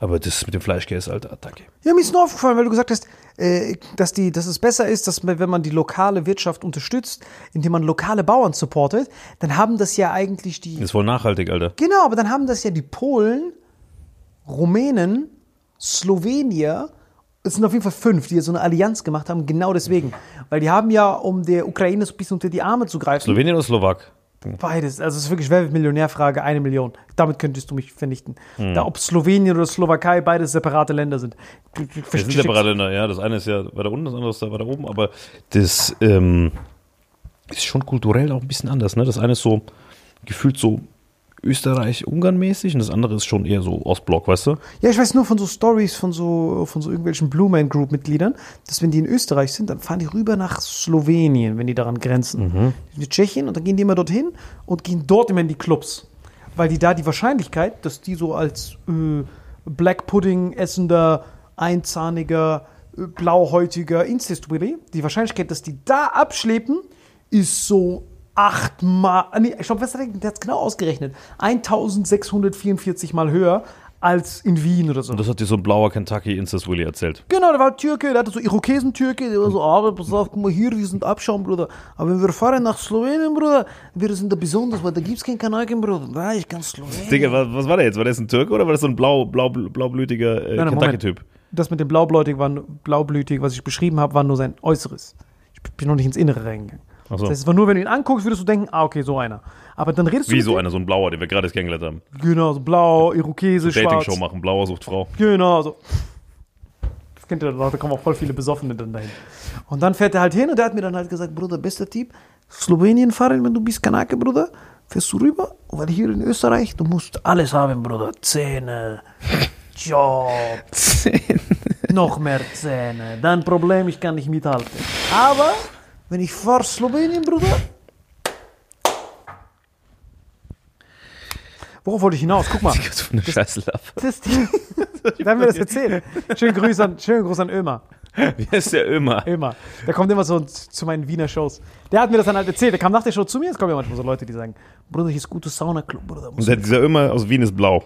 Aber das mit dem Fleischkäse, Alter, danke. Ja, mir ist nur aufgefallen, weil du gesagt hast, äh, dass, die, dass es besser ist, dass man, wenn man die lokale Wirtschaft unterstützt, indem man lokale Bauern supportet, dann haben das ja eigentlich die. Das ist voll nachhaltig, Alter. Genau, aber dann haben das ja die Polen, Rumänen, Slowenier. Es sind auf jeden Fall fünf, die jetzt so eine Allianz gemacht haben, genau deswegen. Weil die haben ja, um der Ukraine so ein bisschen unter die Arme zu greifen. Slowenien oder Slowak? Beides. Also es ist wirklich, wer wird Millionärfrage, eine Million. Damit könntest du mich vernichten. Hm. Da ob Slowenien oder Slowakei beides separate Länder sind. Du- du- Das sind separate Länder, ja. Das eine ist ja weiter unten, das andere ist da weiter oben, aber das ähm, ist schon kulturell auch ein bisschen anders. Ne? Das eine ist so gefühlt so Österreich-Ungarn-mäßig und das andere ist schon eher so Ostblock, weißt du? Ja, ich weiß nur von so Stories von so, von so irgendwelchen Blue Man Group Mitgliedern, dass wenn die in Österreich sind, dann fahren die rüber nach Slowenien, wenn die daran grenzen. Die Tschechien und dann gehen die immer dorthin und gehen dort immer in die Clubs. Weil die da die Wahrscheinlichkeit, dass die so als äh, Black Pudding essender, einzahniger, äh, blauhäutiger Incest Willy, die Wahrscheinlichkeit, dass die da abschleppen, ist so achtmal, ah, nee, ich glaube, was hat der, der hat es genau ausgerechnet, 1644 mal höher als in Wien oder so. Und das hat dir so ein blauer Kentucky Incest Willy erzählt. Genau, der war Türke, der hatte so Irokesen-Türke, der war so, aber pass auf, guck mal hier, wir sind Abschaum, Bruder. Aber wenn wir fahren nach Slowenien, Bruder, wir sind da besonders, weil da gibt's kein Kanalien, Bruder. Ja, ich kann Slowenien. Digga, was, was war der jetzt? War das ein Türke oder war das so ein blau, blau, blaublütiger äh. Kentucky-Typ? Das mit dem Blaublütig, war, blaublütig, was ich beschrieben habe, war nur sein Äußeres. Ich bin noch nicht ins Innere reingegangen. So. Das heißt, es war nur, wenn du ihn anguckst, würdest du denken, ah, okay, so einer. Aber dann redest du Wie so einer, so ein blauer, den wir gerade kennengelernt haben. Genau, so blau, Irokese, schwarz. Dating-Show machen, blauer sucht Frau. Genau, so. Das kennt ihr doch, da kommen auch voll viele Besoffene dann dahin. Und dann fährt er halt hin und der hat mir dann halt gesagt, Bruder, bester Tipp, Slowenien fahren, wenn du bist Kanake, Bruder, fährst du rüber, weil hier in Österreich, du musst alles haben, Bruder. Zähne, Job, noch mehr Zähne. Dann Problem, ich kann nicht mithalten. Aber, wenn ich fahr Slowenien, Bruder, Worauf wollte ich hinaus? Guck mal. Für eine Das ist die, da haben wir das erzählt. Schönen Gruß an, schönen Gruß an Ömer. Wie heißt der immer? Ömer. Der kommt immer so zu meinen Wiener Shows. Der hat mir das dann halt erzählt. Der kam nach der Show zu mir. Es kommen ja manchmal so Leute, die sagen: Bruder, hier ist gutes Sauna-Club, Bruder. Und der, dieser immer aus Wien ist blau.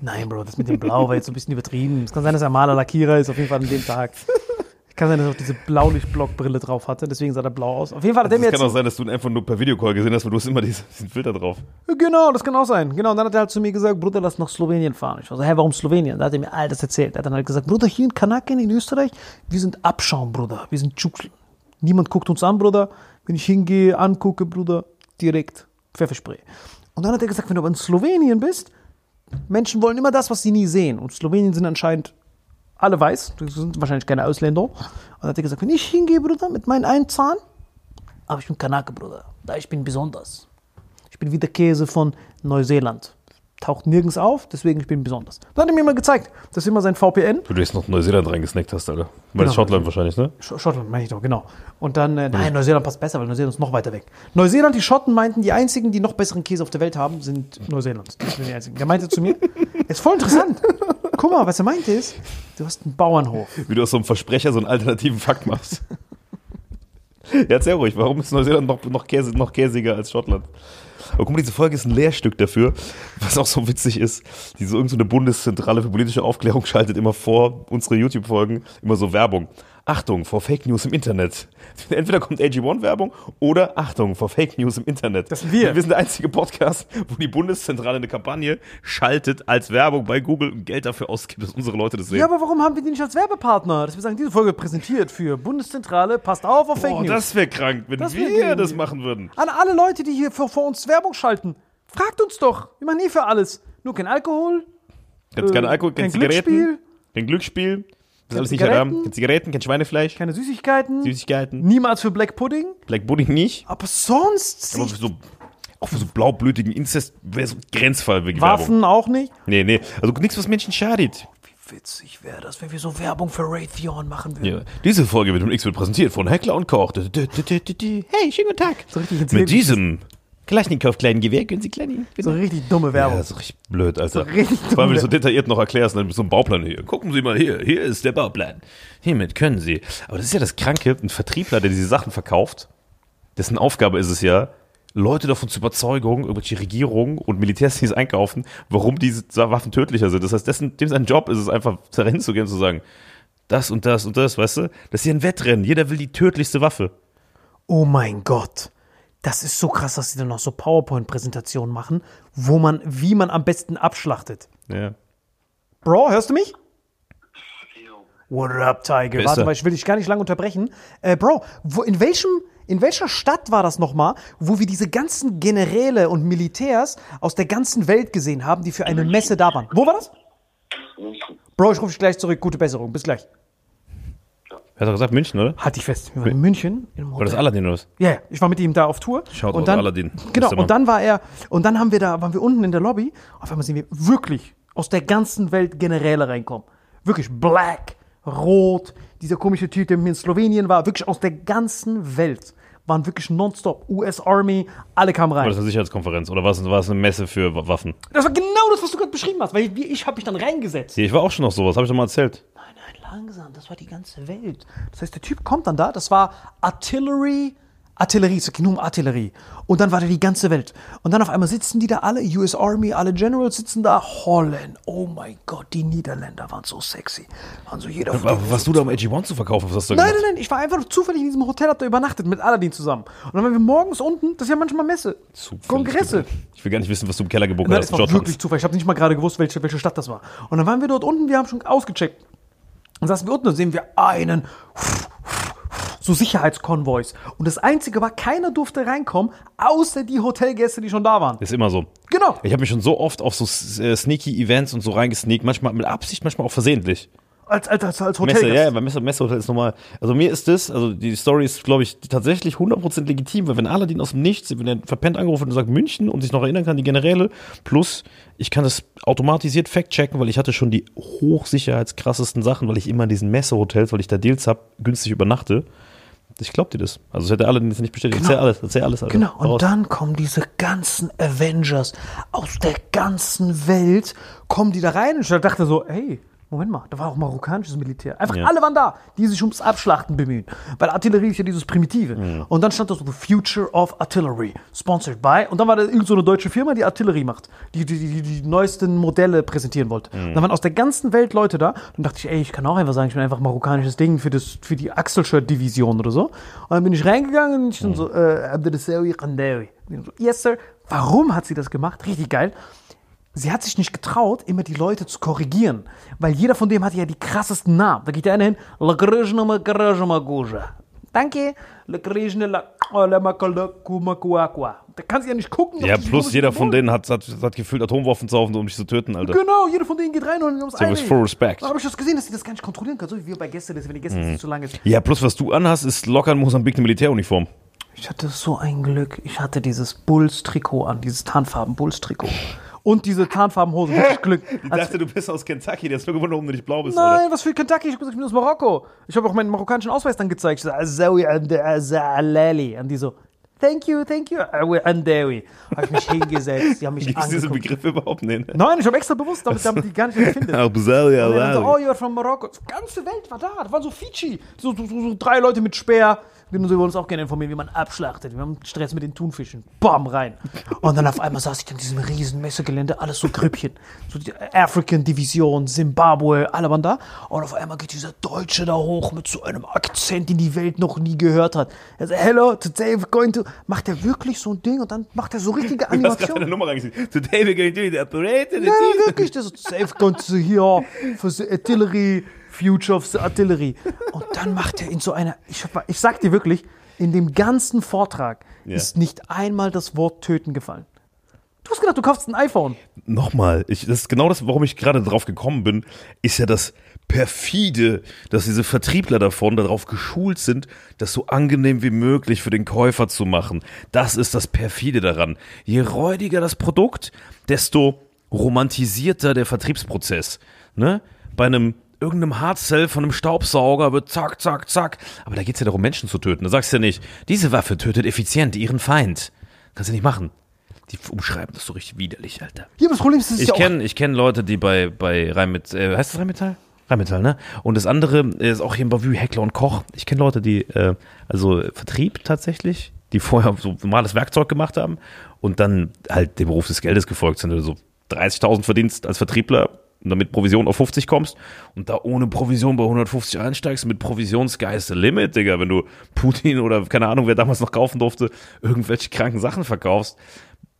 Nein, Bro, das mit dem Blau war jetzt so ein bisschen übertrieben. Es kann sein, dass er Maler Lackierer ist, auf jeden Fall an dem Tag. Kann sein, dass er auch diese Blaulichtblockbrille drauf hatte, deswegen sah der blau aus. Auf jeden Fall hat er mir Es jetzt. kann auch sein, dass du ihn einfach nur per Videocall gesehen hast, weil du hast immer diesen, diesen Filter drauf. Genau, das kann auch sein. Genau, und dann hat er halt zu mir gesagt, Bruder, lass nach Slowenien fahren. Ich war so, hä, warum Slowenien? Da hat er mir all das erzählt. Er hat dann halt gesagt, Bruder, hier in Kanaken in Österreich, wir sind Abschaum, Bruder. Wir sind Tschukl. Niemand guckt uns an, Bruder. Wenn ich hingehe, angucke, Bruder, direkt Pfefferspray. Und dann hat er gesagt, wenn du aber in Slowenien bist, Menschen wollen immer das, was sie nie sehen. Und Slowenien sind anscheinend alle weiß. Das sind wahrscheinlich keine Ausländer. Und dann hat er gesagt, wenn ich hingehe, Bruder, mit meinem einen Zahn, aber ich bin Kanake, Bruder. Da ich bin besonders. Ich bin wie der Käse von Neuseeland. Taucht nirgends auf, deswegen ich bin besonders. Dann hat er mir mal gezeigt. Das ist immer sein VPN. Du jetzt noch Neuseeland reingesnackt hast, Alter. Weil das Genau. Schottland wahrscheinlich, ne? Sch Schottland meine ich doch, genau. Und dann, äh, nein, Neuseeland passt besser, weil Neuseeland ist noch weiter weg. Neuseeland, die Schotten meinten, die einzigen, die noch besseren Käse auf der Welt haben, sind Neuseeland. Das sind die einzigen. Der meinte zu mir, ist voll interessant. Guck mal, was er meinte ist, du hast einen Bauernhof. Wie du aus so einem Versprecher so einen alternativen Fakt machst. ja, erzähl ruhig, warum ist Neuseeland noch, noch, käse, noch käsiger als Schottland? Aber guck mal, diese Folge ist ein Lehrstück dafür, was auch so witzig ist. Diese irgendeine Bundeszentrale für politische Aufklärung schaltet immer vor unsere YouTube-Folgen immer so Werbung. Achtung vor Fake News im Internet. Entweder kommt AG1-Werbung oder Achtung vor Fake News im Internet. Das sind wir. Wir sind der einzige Podcast, wo die Bundeszentrale eine Kampagne schaltet als Werbung bei Google und Geld dafür ausgibt, dass unsere Leute das sehen. Ja, aber warum haben wir die nicht als Werbepartner? Dass wir sagen, diese Folge präsentiert für Bundeszentrale, passt auf auf Fake Boah, News. das wäre krank, wenn Das wär wir das machen würden. An alle Leute, die hier vor, vor uns Werbung schalten, fragt uns doch. Wir machen eh für alles. Nur kein Alkohol, Kennst Äh, keine Alkohol, kein kein Zigaretten, Glücksspiel. kein Glücksspiel. Das ist alles nicht Zigaretten. haram. Kein Zigaretten, kein Schweinefleisch, keine Süßigkeiten, Süßigkeiten, niemals für Black Pudding. Black Pudding nicht. Aber sonst Aber für so, auch für so blaublütigen Incest wäre so ein Grenzfall wegen Werbung. Waffen auch nicht. Nee, nee. Also nichts, was Menschen schadet. Wie witzig wäre das, wenn wir so Werbung für Raytheon machen würden. Ja. Diese Folge wird um X wird präsentiert von Heckler und Koch. Hey, schönen guten Tag. So richtig ins Mit diesem Kalaschnikow kleinen Gewehr können Sie kleine. So richtig dumme Werbung. Ja, so richtig blöd, Alter. So richtig Vor allem, wenn du so dumm. detailliert noch erklärst, dann so einem Bauplan hier. Gucken Sie mal hier, hier ist der Bauplan. Hiermit können Sie. Aber das ist ja das Kranke, ein Vertriebler, der diese Sachen verkauft, dessen Aufgabe ist es ja, Leute davon zu überzeugen, irgendwelche Regierungen und Militärs, die es einkaufen, warum diese Waffen tödlicher sind. Das heißt, dessen, dem sein Job ist es einfach, dahin zu gehen und zu sagen, das und das und das, weißt du? Das ist ja ein Wettrennen. Jeder will die tödlichste Waffe. Oh mein Gott. Das ist so krass, dass sie dann noch so PowerPoint-Präsentationen machen, wo man, wie man am besten abschlachtet. Ja. Bro, hörst du mich? What up, Tiger? Ist Warte mal, ich will dich gar nicht lange unterbrechen. Äh, Bro, wo, in, welchem, In welcher Stadt war das nochmal, wo wir diese ganzen Generäle und Militärs aus der ganzen Welt gesehen haben, die für eine Messe da waren? Wo war das? Bro, ich rufe dich gleich zurück. Gute Besserung. Bis gleich. Hat doch gesagt München, oder? Halt dich fest. Wir waren in München. Im War das. Aladdin oder was? Ja, ja, ich war mit ihm da auf Tour. Shoutout und dann, Aladdin. Genau, und dann war er, und dann haben wir da, waren wir unten in der Lobby. Auf einmal sehen wir wirklich aus der ganzen Welt Generäle reinkommen. Wirklich black, rot, dieser komische Typ, der in Slowenien war, wirklich aus der ganzen Welt. Waren wirklich nonstop. US Army, alle kamen War rein. das eine Sicherheitskonferenz oder war es, war es eine Messe für Wa- Waffen? Das war genau das, was du gerade beschrieben hast, weil ich habe mich dann reingesetzt. Hier, ich war auch schon auf sowas, habe ich doch mal erzählt. Nein, nein, langsam, das war die ganze Welt. Das heißt, der Typ kommt dann da, das war Artillery, Artillerie, es ging nur um Artillerie. Und dann war da die ganze Welt. Und dann auf einmal sitzen die da alle, US Army, alle Generals sitzen da, Holland, oh mein Gott, die Niederländer waren so sexy. Waren so jeder Aber was du da um AG1 zu verkaufen, was hast du Nein, gemacht? nein, nein, ich war einfach zufällig in diesem Hotel, hab da übernachtet mit Aladdin zusammen. Und dann waren wir morgens unten, das ist ja manchmal Messe, Zufällig Kongresse. Ich will gar nicht wissen, was du im Keller gebucht Nein, hast. es war wirklich Zufall. Ich habe nicht mal gerade gewusst, welche, welche Stadt das war. Und dann waren wir dort unten, wir haben schon ausgecheckt. Dann saßen wir unten und sehen wir einen, so Sicherheitskonvois. Und das Einzige war, keiner durfte reinkommen, außer die Hotelgäste, die schon da waren. Ist immer so. Genau. Ich habe mich schon so oft auf so äh, sneaky Events und so reingesneakt, manchmal mit Absicht, manchmal auch versehentlich. Als, als, als, als Messe, ja, ja, Messe, Messehotel ist normal. Also mir ist das, also die Story ist, glaube ich, tatsächlich 100% legitim, weil wenn Aladdin aus dem Nichts, wenn er verpennt angerufen und sagt München und sich noch erinnern kann, die Generäle, plus ich kann das automatisiert fact-checken, weil ich hatte schon die hochsicherheitskrassesten Sachen, weil ich immer in diesen Messehotels, weil ich da Deals habe, günstig übernachte. Ich glaub dir das. Also das hätte Aladdin jetzt nicht bestätigt. Erzähl alles, erzähl alles. Alter. Genau, und Raus. dann kommen diese ganzen Avengers aus der ganzen Welt, kommen die da rein und ich dachte so, hey, Moment mal, da war auch marokkanisches Militär. Einfach Ja. alle waren da, die sich ums Abschlachten bemühen. Weil Artillerie ist ja dieses Primitive. Und dann stand da so, The Future of Artillery, sponsored by. Und dann war da irgend so eine deutsche Firma, die Artillerie macht, die die, die, die neuesten Modelle präsentieren wollte. Und dann waren aus der ganzen Welt Leute da. Dann dachte ich, ey, ich kann auch einfach sagen, ich bin einfach marokkanisches Ding für, das, für die Axel-Shirt-Division oder so. Und dann bin ich reingegangen und ich dann so, äh, Abdelasawi Qandawi. Und so, Yes, sir. Warum hat sie das gemacht? Richtig geil. Sie hat sich nicht getraut, immer die Leute zu korrigieren. Weil jeder von dem hat ja die krassesten Namen. Da geht der eine hin. Danke. Da kann sie ja nicht gucken. Ja, plus jeder von denen hat, hat, hat gefühlt Atomwaffen zu Hause, um dich zu töten, Alter. Genau, jeder von denen geht rein und So with full respect. Da habe ich das gesehen, dass sie das gar nicht kontrollieren kann. So wie bei Gäste, wenn die Gäste Mhm. zu lange ist. Ja, plus was du anhast, ist locker in Mosambik eine Militäruniform. Ich hatte so ein Glück. Ich hatte dieses Bulls-Trikot an, dieses Tarnfarben-Bulls-Trikot. Und diese Tarnfarbenhose. Wirklich Glück. Ich dachte, du bist aus Kentucky, der ist nur gewundert, warum du nicht blau bist, Nein, was für Kentucky? Ich bin aus Marokko. Ich habe auch meinen marokkanischen Ausweis dann gezeigt. Ich so, Azawi and Azalali. Und die so, thank you, thank you, Awi Andawi. Habe ich mich hingesetzt, die haben mich Gibt es diesen. Begriff überhaupt? Nee, ne? Nein, ich habe extra bewusst, damit, damit die gar nicht empfinden. Abusali, Und dann so, oh, you're from Morocco. Die ganze Welt war da. Das waren so Fidschi. So, so, so drei Leute mit Speer. Die wollen uns auch gerne informieren, wie man abschlachtet. Wir haben Stress mit den Thunfischen. Bam, rein. Und dann auf einmal saß ich an diesem riesen Messegelände, alles so Grüppchen. So die African Division, Zimbabwe, alle waren da. Und auf einmal geht dieser Deutsche da hoch mit so einem Akzent, den die Welt noch nie gehört hat. Er sagt, hello, today we're going to... Macht er wirklich so ein Ding und dann macht er so richtige Du hast gerade Animationen. deine Nummer reingesehen. Today we're going to do the operator. team. wirklich, das ist safe going to hier für the Artillery, Future of the Artillery. Und dann macht er in so einer, ich, ich sag dir wirklich, in dem ganzen Vortrag Ja. ist nicht einmal das Wort töten gefallen. Du hast gedacht, du kaufst ein iPhone. Nochmal, ich, das ist genau das, warum ich gerade drauf gekommen bin, ist ja das perfide, dass diese Vertriebler davon darauf geschult sind, das so angenehm wie möglich für den Käufer zu machen. Das ist das perfide daran. Je räudiger das Produkt, desto romantisierter der Vertriebsprozess. Ne? Bei einem irgendeinem Hardzell von einem Staubsauger wird zack, zack, zack. Aber da geht's ja darum, Menschen zu töten. Da sagst du ja nicht, diese Waffe tötet effizient ihren Feind. Kannst du nicht machen. Die umschreiben das so richtig widerlich, Alter. Ja, aber das Problem ist, das ist Ich ja kenne ich kenn Leute, die bei, bei Rheinmetall, äh, heißt das Rheinmetall? Rheinmetall, ne? Und das andere ist auch hier in Bavü, Heckler und Koch. Ich kenne Leute, die, äh, also Vertrieb tatsächlich, die vorher so normales Werkzeug gemacht haben und dann halt dem Beruf des Geldes gefolgt sind. Also 30.000 verdienst als Vertriebler und dann mit Provision auf 50 kommst und da ohne Provision bei 150 einsteigst, mit Provisionsgeist Limit, Digga, wenn du Putin oder keine Ahnung, wer damals noch kaufen durfte, irgendwelche kranken Sachen verkaufst.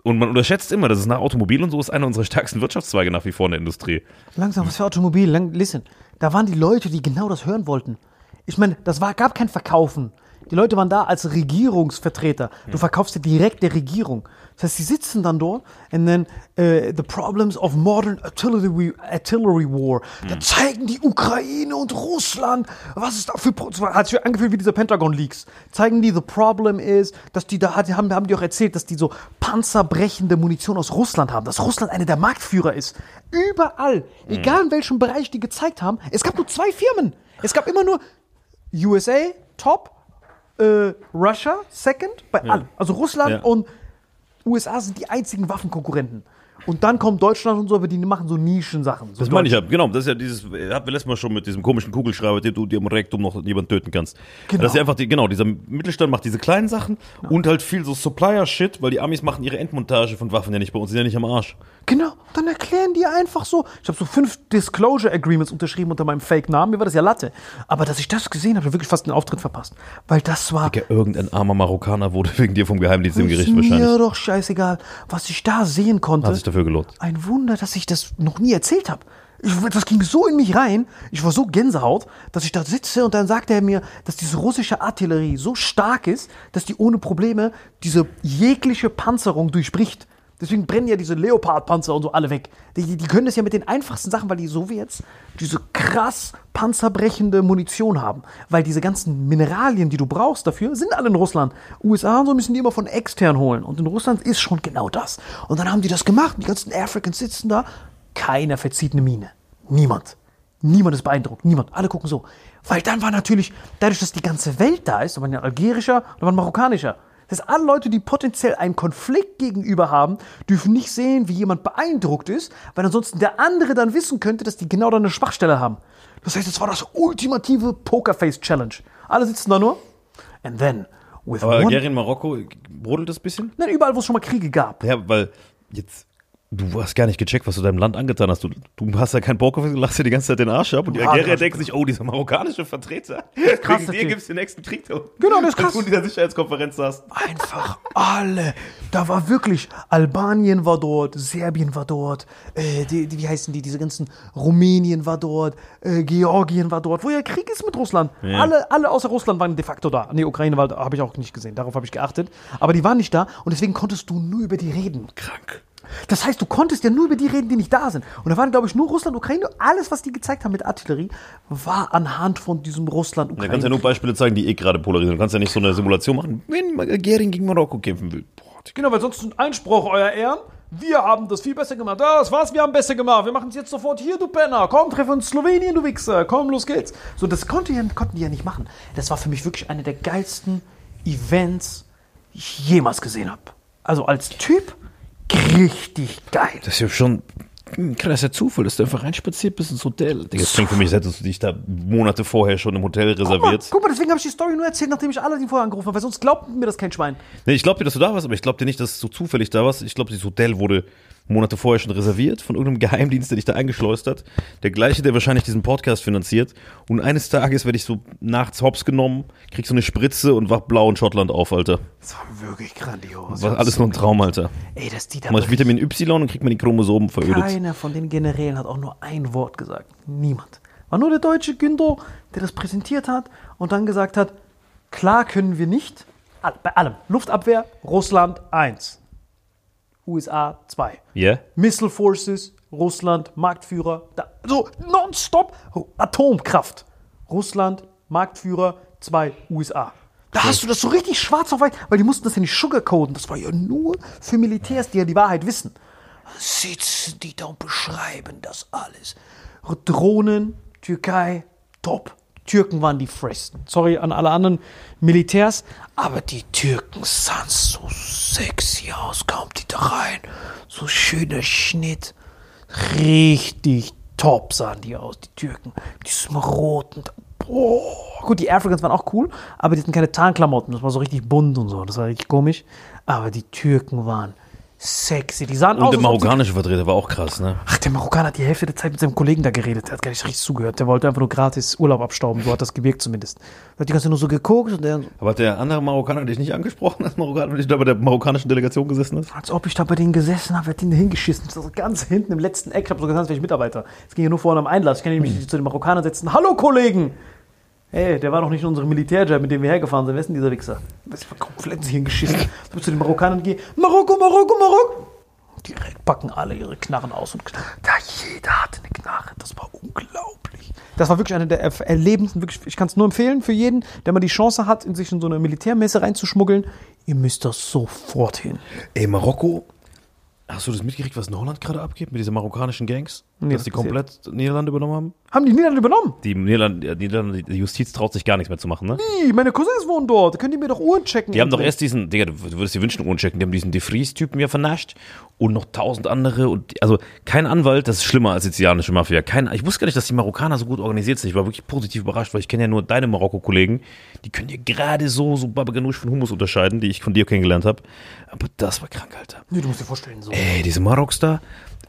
Und man unterschätzt immer, das ist nach Automobil und so ist einer unserer stärksten Wirtschaftszweige nach wie vor in der Industrie. langsam, was für Automobil, lang, listen, da waren die Leute, die genau das hören wollten. Ich meine, das war, gab kein Verkaufen. Die Leute waren da als Regierungsvertreter. Du verkaufst dir direkt der Regierung. Das heißt, sie sitzen dann dort and then äh, the problems of modern artillery, artillery war. Da zeigen die Ukraine und Russland, was ist da für hat sich angefühlt wie diese Pentagon Leaks. Zeigen die the problem is, dass die da haben haben die auch erzählt, dass die so panzerbrechende Munition aus Russland haben, dass Russland einer der Marktführer ist. Überall, egal in welchem Bereich die gezeigt haben. Es gab nur zwei Firmen. Es gab immer nur USA top, äh, Russia second bei allen. Also Russland Ja. und USA sind die einzigen Waffenkonkurrenten. Und dann kommt Deutschland und so, aber die machen so Nischensachen. So Das meine ich ja, genau. Das ist ja dieses, äh, hatten wir letztes Mal schon mit diesem komischen Kugelschreiber, den du dir im Rektum noch jemanden töten kannst. Genau. Das ist ja einfach, die, genau, dieser Mittelstand macht diese kleinen Sachen und halt viel so Supplier-Shit, weil die Amis machen ihre Endmontage von Waffen ja nicht bei uns, sind ja nicht am Arsch. Genau, dann erklären die einfach so. Ich habe so fünf Disclosure Agreements unterschrieben unter meinem Fake-Namen. Mir war das ja Latte. Aber dass ich das gesehen habe, habe ich wirklich fast den Auftritt verpasst. Weil das war. Ja, irgendein armer Marokkaner wurde wegen dir vom Geheimdienst im ist Gericht mir wahrscheinlich. doch scheißegal. Was ich da sehen konnte. Dafür gelohnt. Ein Wunder, dass ich das noch nie erzählt habe. Ich, das ging so in mich rein, ich war so Gänsehaut, dass ich da sitze und dann sagt er mir, dass diese russische Artillerie so stark ist, dass die ohne Probleme diese jegliche Panzerung durchbricht. Deswegen brennen ja diese Leopard-Panzer und so alle weg. Die, die, können das ja mit den einfachsten Sachen, weil die Sowjets diese krass panzerbrechende Munition haben. Weil diese ganzen Mineralien, die du brauchst dafür, sind alle in Russland. USA und so müssen die immer von extern holen. Und in Russland ist schon genau das. Und dann haben die das gemacht. Die ganzen Africans sitzen da. Keiner verzieht eine Miene. Niemand. Niemand ist beeindruckt. Niemand. Alle gucken so. Weil dann war natürlich, dadurch, dass die ganze Welt da ist, da war ein algerischer, da war ein marokkanischer. Das heißt, alle Leute, die potenziell einen Konflikt gegenüber haben, dürfen nicht sehen, wie jemand beeindruckt ist, weil ansonsten der andere dann wissen könnte, dass die genau da eine Schwachstelle haben. Das heißt, es war das ultimative Pokerface-Challenge. Alle sitzen da nur. And then, with Aber one... Algerien, in Marokko, brodelt das ein bisschen? Nein, überall, wo es schon mal Kriege gab. Ja, weil jetzt, du hast gar nicht gecheckt, was du deinem Land angetan hast. Du, du hast ja keinen Bock auf, du lachst dir die ganze Zeit den Arsch ab und die Ja, Algerier denken sich, oh, dieser marokkanische Vertreter, krass, wegen dir Ding. gibt's den nächsten Krieg. da. Genau, das ist krass. du in dieser Sicherheitskonferenz saßt. Einfach alle. Da war wirklich, Albanien war dort, Serbien war dort, äh, die, die, wie heißen die, diese ganzen, Rumänien war dort, äh, Georgien war dort, wo ja Krieg ist mit Russland. Alle, alle außer Russland waren de facto da. Nee, Ukraine war, habe ich auch nicht gesehen, darauf habe ich geachtet. Aber die waren nicht da und deswegen konntest du nur über die reden. Krank. Das heißt, du konntest ja nur über die reden, die nicht da sind. Und da waren, glaube ich, nur Russland, Ukraine, alles, was die gezeigt haben mit Artillerie, war anhand von diesem Russland, Da Ukraine. kannst ja nur Beispiele zeigen, die eh gerade polarisieren. Du kannst ja nicht so eine Simulation machen, wenn Algerien gegen Marokko kämpfen will. Boah. Genau, weil sonst ein Einspruch, euer Ehren. Wir haben das viel besser gemacht. Das war's, wir haben besser gemacht. Wir machen es jetzt sofort. Hier, du Penner. Komm, treff uns Slowenien, du Wichser. Komm, los geht's. So, das konnte konnten die ja nicht machen. Das war für mich wirklich eine der geilsten Events, die ich jemals gesehen habe. Also als Typ richtig geil. Das ist ja schon ein krasser Zufall, dass du einfach reinspaziert bist ins Hotel. Das klingt für mich, als hättest du dich da Monate vorher schon im Hotel Guck mal, reserviert. guck mal, deswegen habe ich die Story nur erzählt, nachdem ich Aladdin vorher angerufen habe, weil sonst glaubt mir das kein Schwein. Nee, ich glaube dir, dass du da warst, aber ich glaube dir nicht, dass du zufällig da warst. Ich glaube, dieses Hotel wurde Monate vorher schon reserviert von irgendeinem Geheimdienst, der dich da eingeschleust hat. Der gleiche, der wahrscheinlich diesen Podcast finanziert. Und eines Tages werde ich so nachts hops genommen, krieg so eine Spritze und wach blau in Schottland auf, Alter. Das war wirklich grandios. War alles nur ein Traum, Alter. Ey, dass die da Mach ich Vitamin Y und krieg mir die Chromosomen verödet. Keiner von den Generälen hat auch nur ein Wort gesagt. Niemand. War nur der deutsche Günther, der das präsentiert hat und dann gesagt hat, klar können wir nicht, bei allem, Luftabwehr, Russland 1, USA 2. Yeah? Missile Forces, Russland, Marktführer, da, so nonstop Atomkraft. Russland, Marktführer, 2, USA. Da hast du das so richtig schwarz auf weiß, weil die mussten das ja nicht sugarcoden. Das war ja nur für Militärs, die ja die Wahrheit wissen. Sitzen die da und beschreiben das alles. Drohnen, Türkei, top. Türken waren die Fresten. Sorry an alle anderen Militärs, aber die Türken sahen so sexy aus, kaum die da rein. So schöner Schnitt. Richtig top sahen die aus, die Türken. Diesem roten. Boah. Gut, die Africans waren auch cool, aber die hatten keine Tarnklamotten. Das war so richtig bunt und so. Das war richtig komisch. Aber die Türken waren sexy. Die sahen Und aus, der ob die marokkanische Vertreter war auch krass, ne? Ach, der Marokkaner hat die Hälfte der Zeit mit seinem Kollegen da geredet. Der hat gar nicht richtig zugehört. Der wollte einfach nur gratis Urlaub abstauben. So hat das gewirkt zumindest. Der hat die ganze Zeit nur so geguckt und der, Aber hat der andere Marokkaner dich nicht angesprochen, als Marokkaner, dich da bei der marokkanischen Delegation gesessen ist? als ob ich da bei denen gesessen habe, hat ihn da hingeschissen. Ich saß ganz hinten im letzten Eck. Ich habe so gesagt, ich Mitarbeiter. Es ging ja nur vorne am Einlass. Ich kann nämlich nicht zu den Marokkanern setzen. Hallo, Kollegen! Hey, der war doch nicht in unserem Militärjet, mit dem wir hergefahren sind. Wer ist denn dieser Wichser? Das war komplett hingeschissen. Da bist du den Marokkanern gehen. Marokko, Marokko, Marokko. Direkt packen alle ihre Knarren aus und da jeder hatte eine Knarre. Das war unglaublich. Das war wirklich eine der er- erlebendsten, wirklich, ich kann es nur empfehlen für jeden, der mal die Chance hat, in sich in so eine Militärmesse reinzuschmuggeln. Ihr müsst das sofort hin. Ey, Marokko, hast du das mitgekriegt, was in Holland gerade abgeht mit diesen marokkanischen Gangs? Nee, dass die das passiert. komplett Niederlande übernommen haben? Haben die Niederlande übernommen? Die Niederlande, Niederlande, die Justiz traut sich gar nichts mehr zu machen, ne? Ih, Meine Cousins wohnen dort. Könnt ihr mir doch Uhren checken? Die haben doch erst diesen, Digga, du würdest dir wünschen, unchecken, die haben diesen De Vries-Typen ja vernascht und noch tausend andere und, also, kein Anwalt, das ist schlimmer als sizilianische Mafia. Kein, ich wusste gar nicht, dass die Marokkaner so gut organisiert sind. Ich war wirklich positiv überrascht, weil ich kenne ja nur deine Marokko-Kollegen. Die können dir gerade so, so Baba Ganoush von Hummus unterscheiden, die ich von dir kennengelernt habe. Aber das war krank, Alter. Nee, du musst dir vorstellen, so. Ey, diese Maroks da,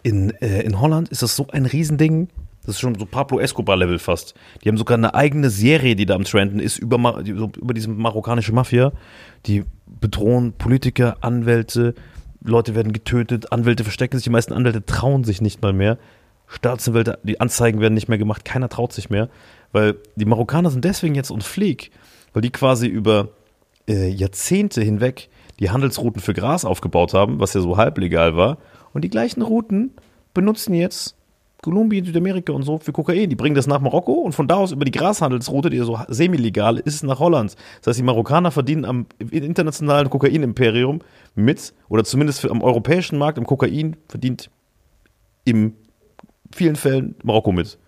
in, äh, in Holland ist das so ein Riesending. Das ist schon so Pablo Escobar-Level fast. Die haben sogar eine eigene Serie, die da am Trenden ist, über, Ma- die- so über diese marokkanische Mafia. Die bedrohen Politiker, Anwälte, Leute werden getötet, Anwälte verstecken sich, die meisten Anwälte trauen sich nicht mal mehr. Staatsanwälte, die Anzeigen werden nicht mehr gemacht, keiner traut sich mehr. Weil die Marokkaner sind deswegen jetzt und flieg, weil die quasi über äh, Jahrzehnte hinweg die Handelsrouten für Gras aufgebaut haben, was ja so halblegal war. Und die gleichen Routen benutzen jetzt Kolumbien, Südamerika und so für Kokain. Die bringen das nach Marokko und von da aus über die Grashandelsroute, die ja so semi-legal ist, nach Holland. Das heißt, die Marokkaner verdienen am internationalen Kokainimperium mit, oder zumindest am europäischen Markt im Kokain verdient in vielen Fällen Marokko mit.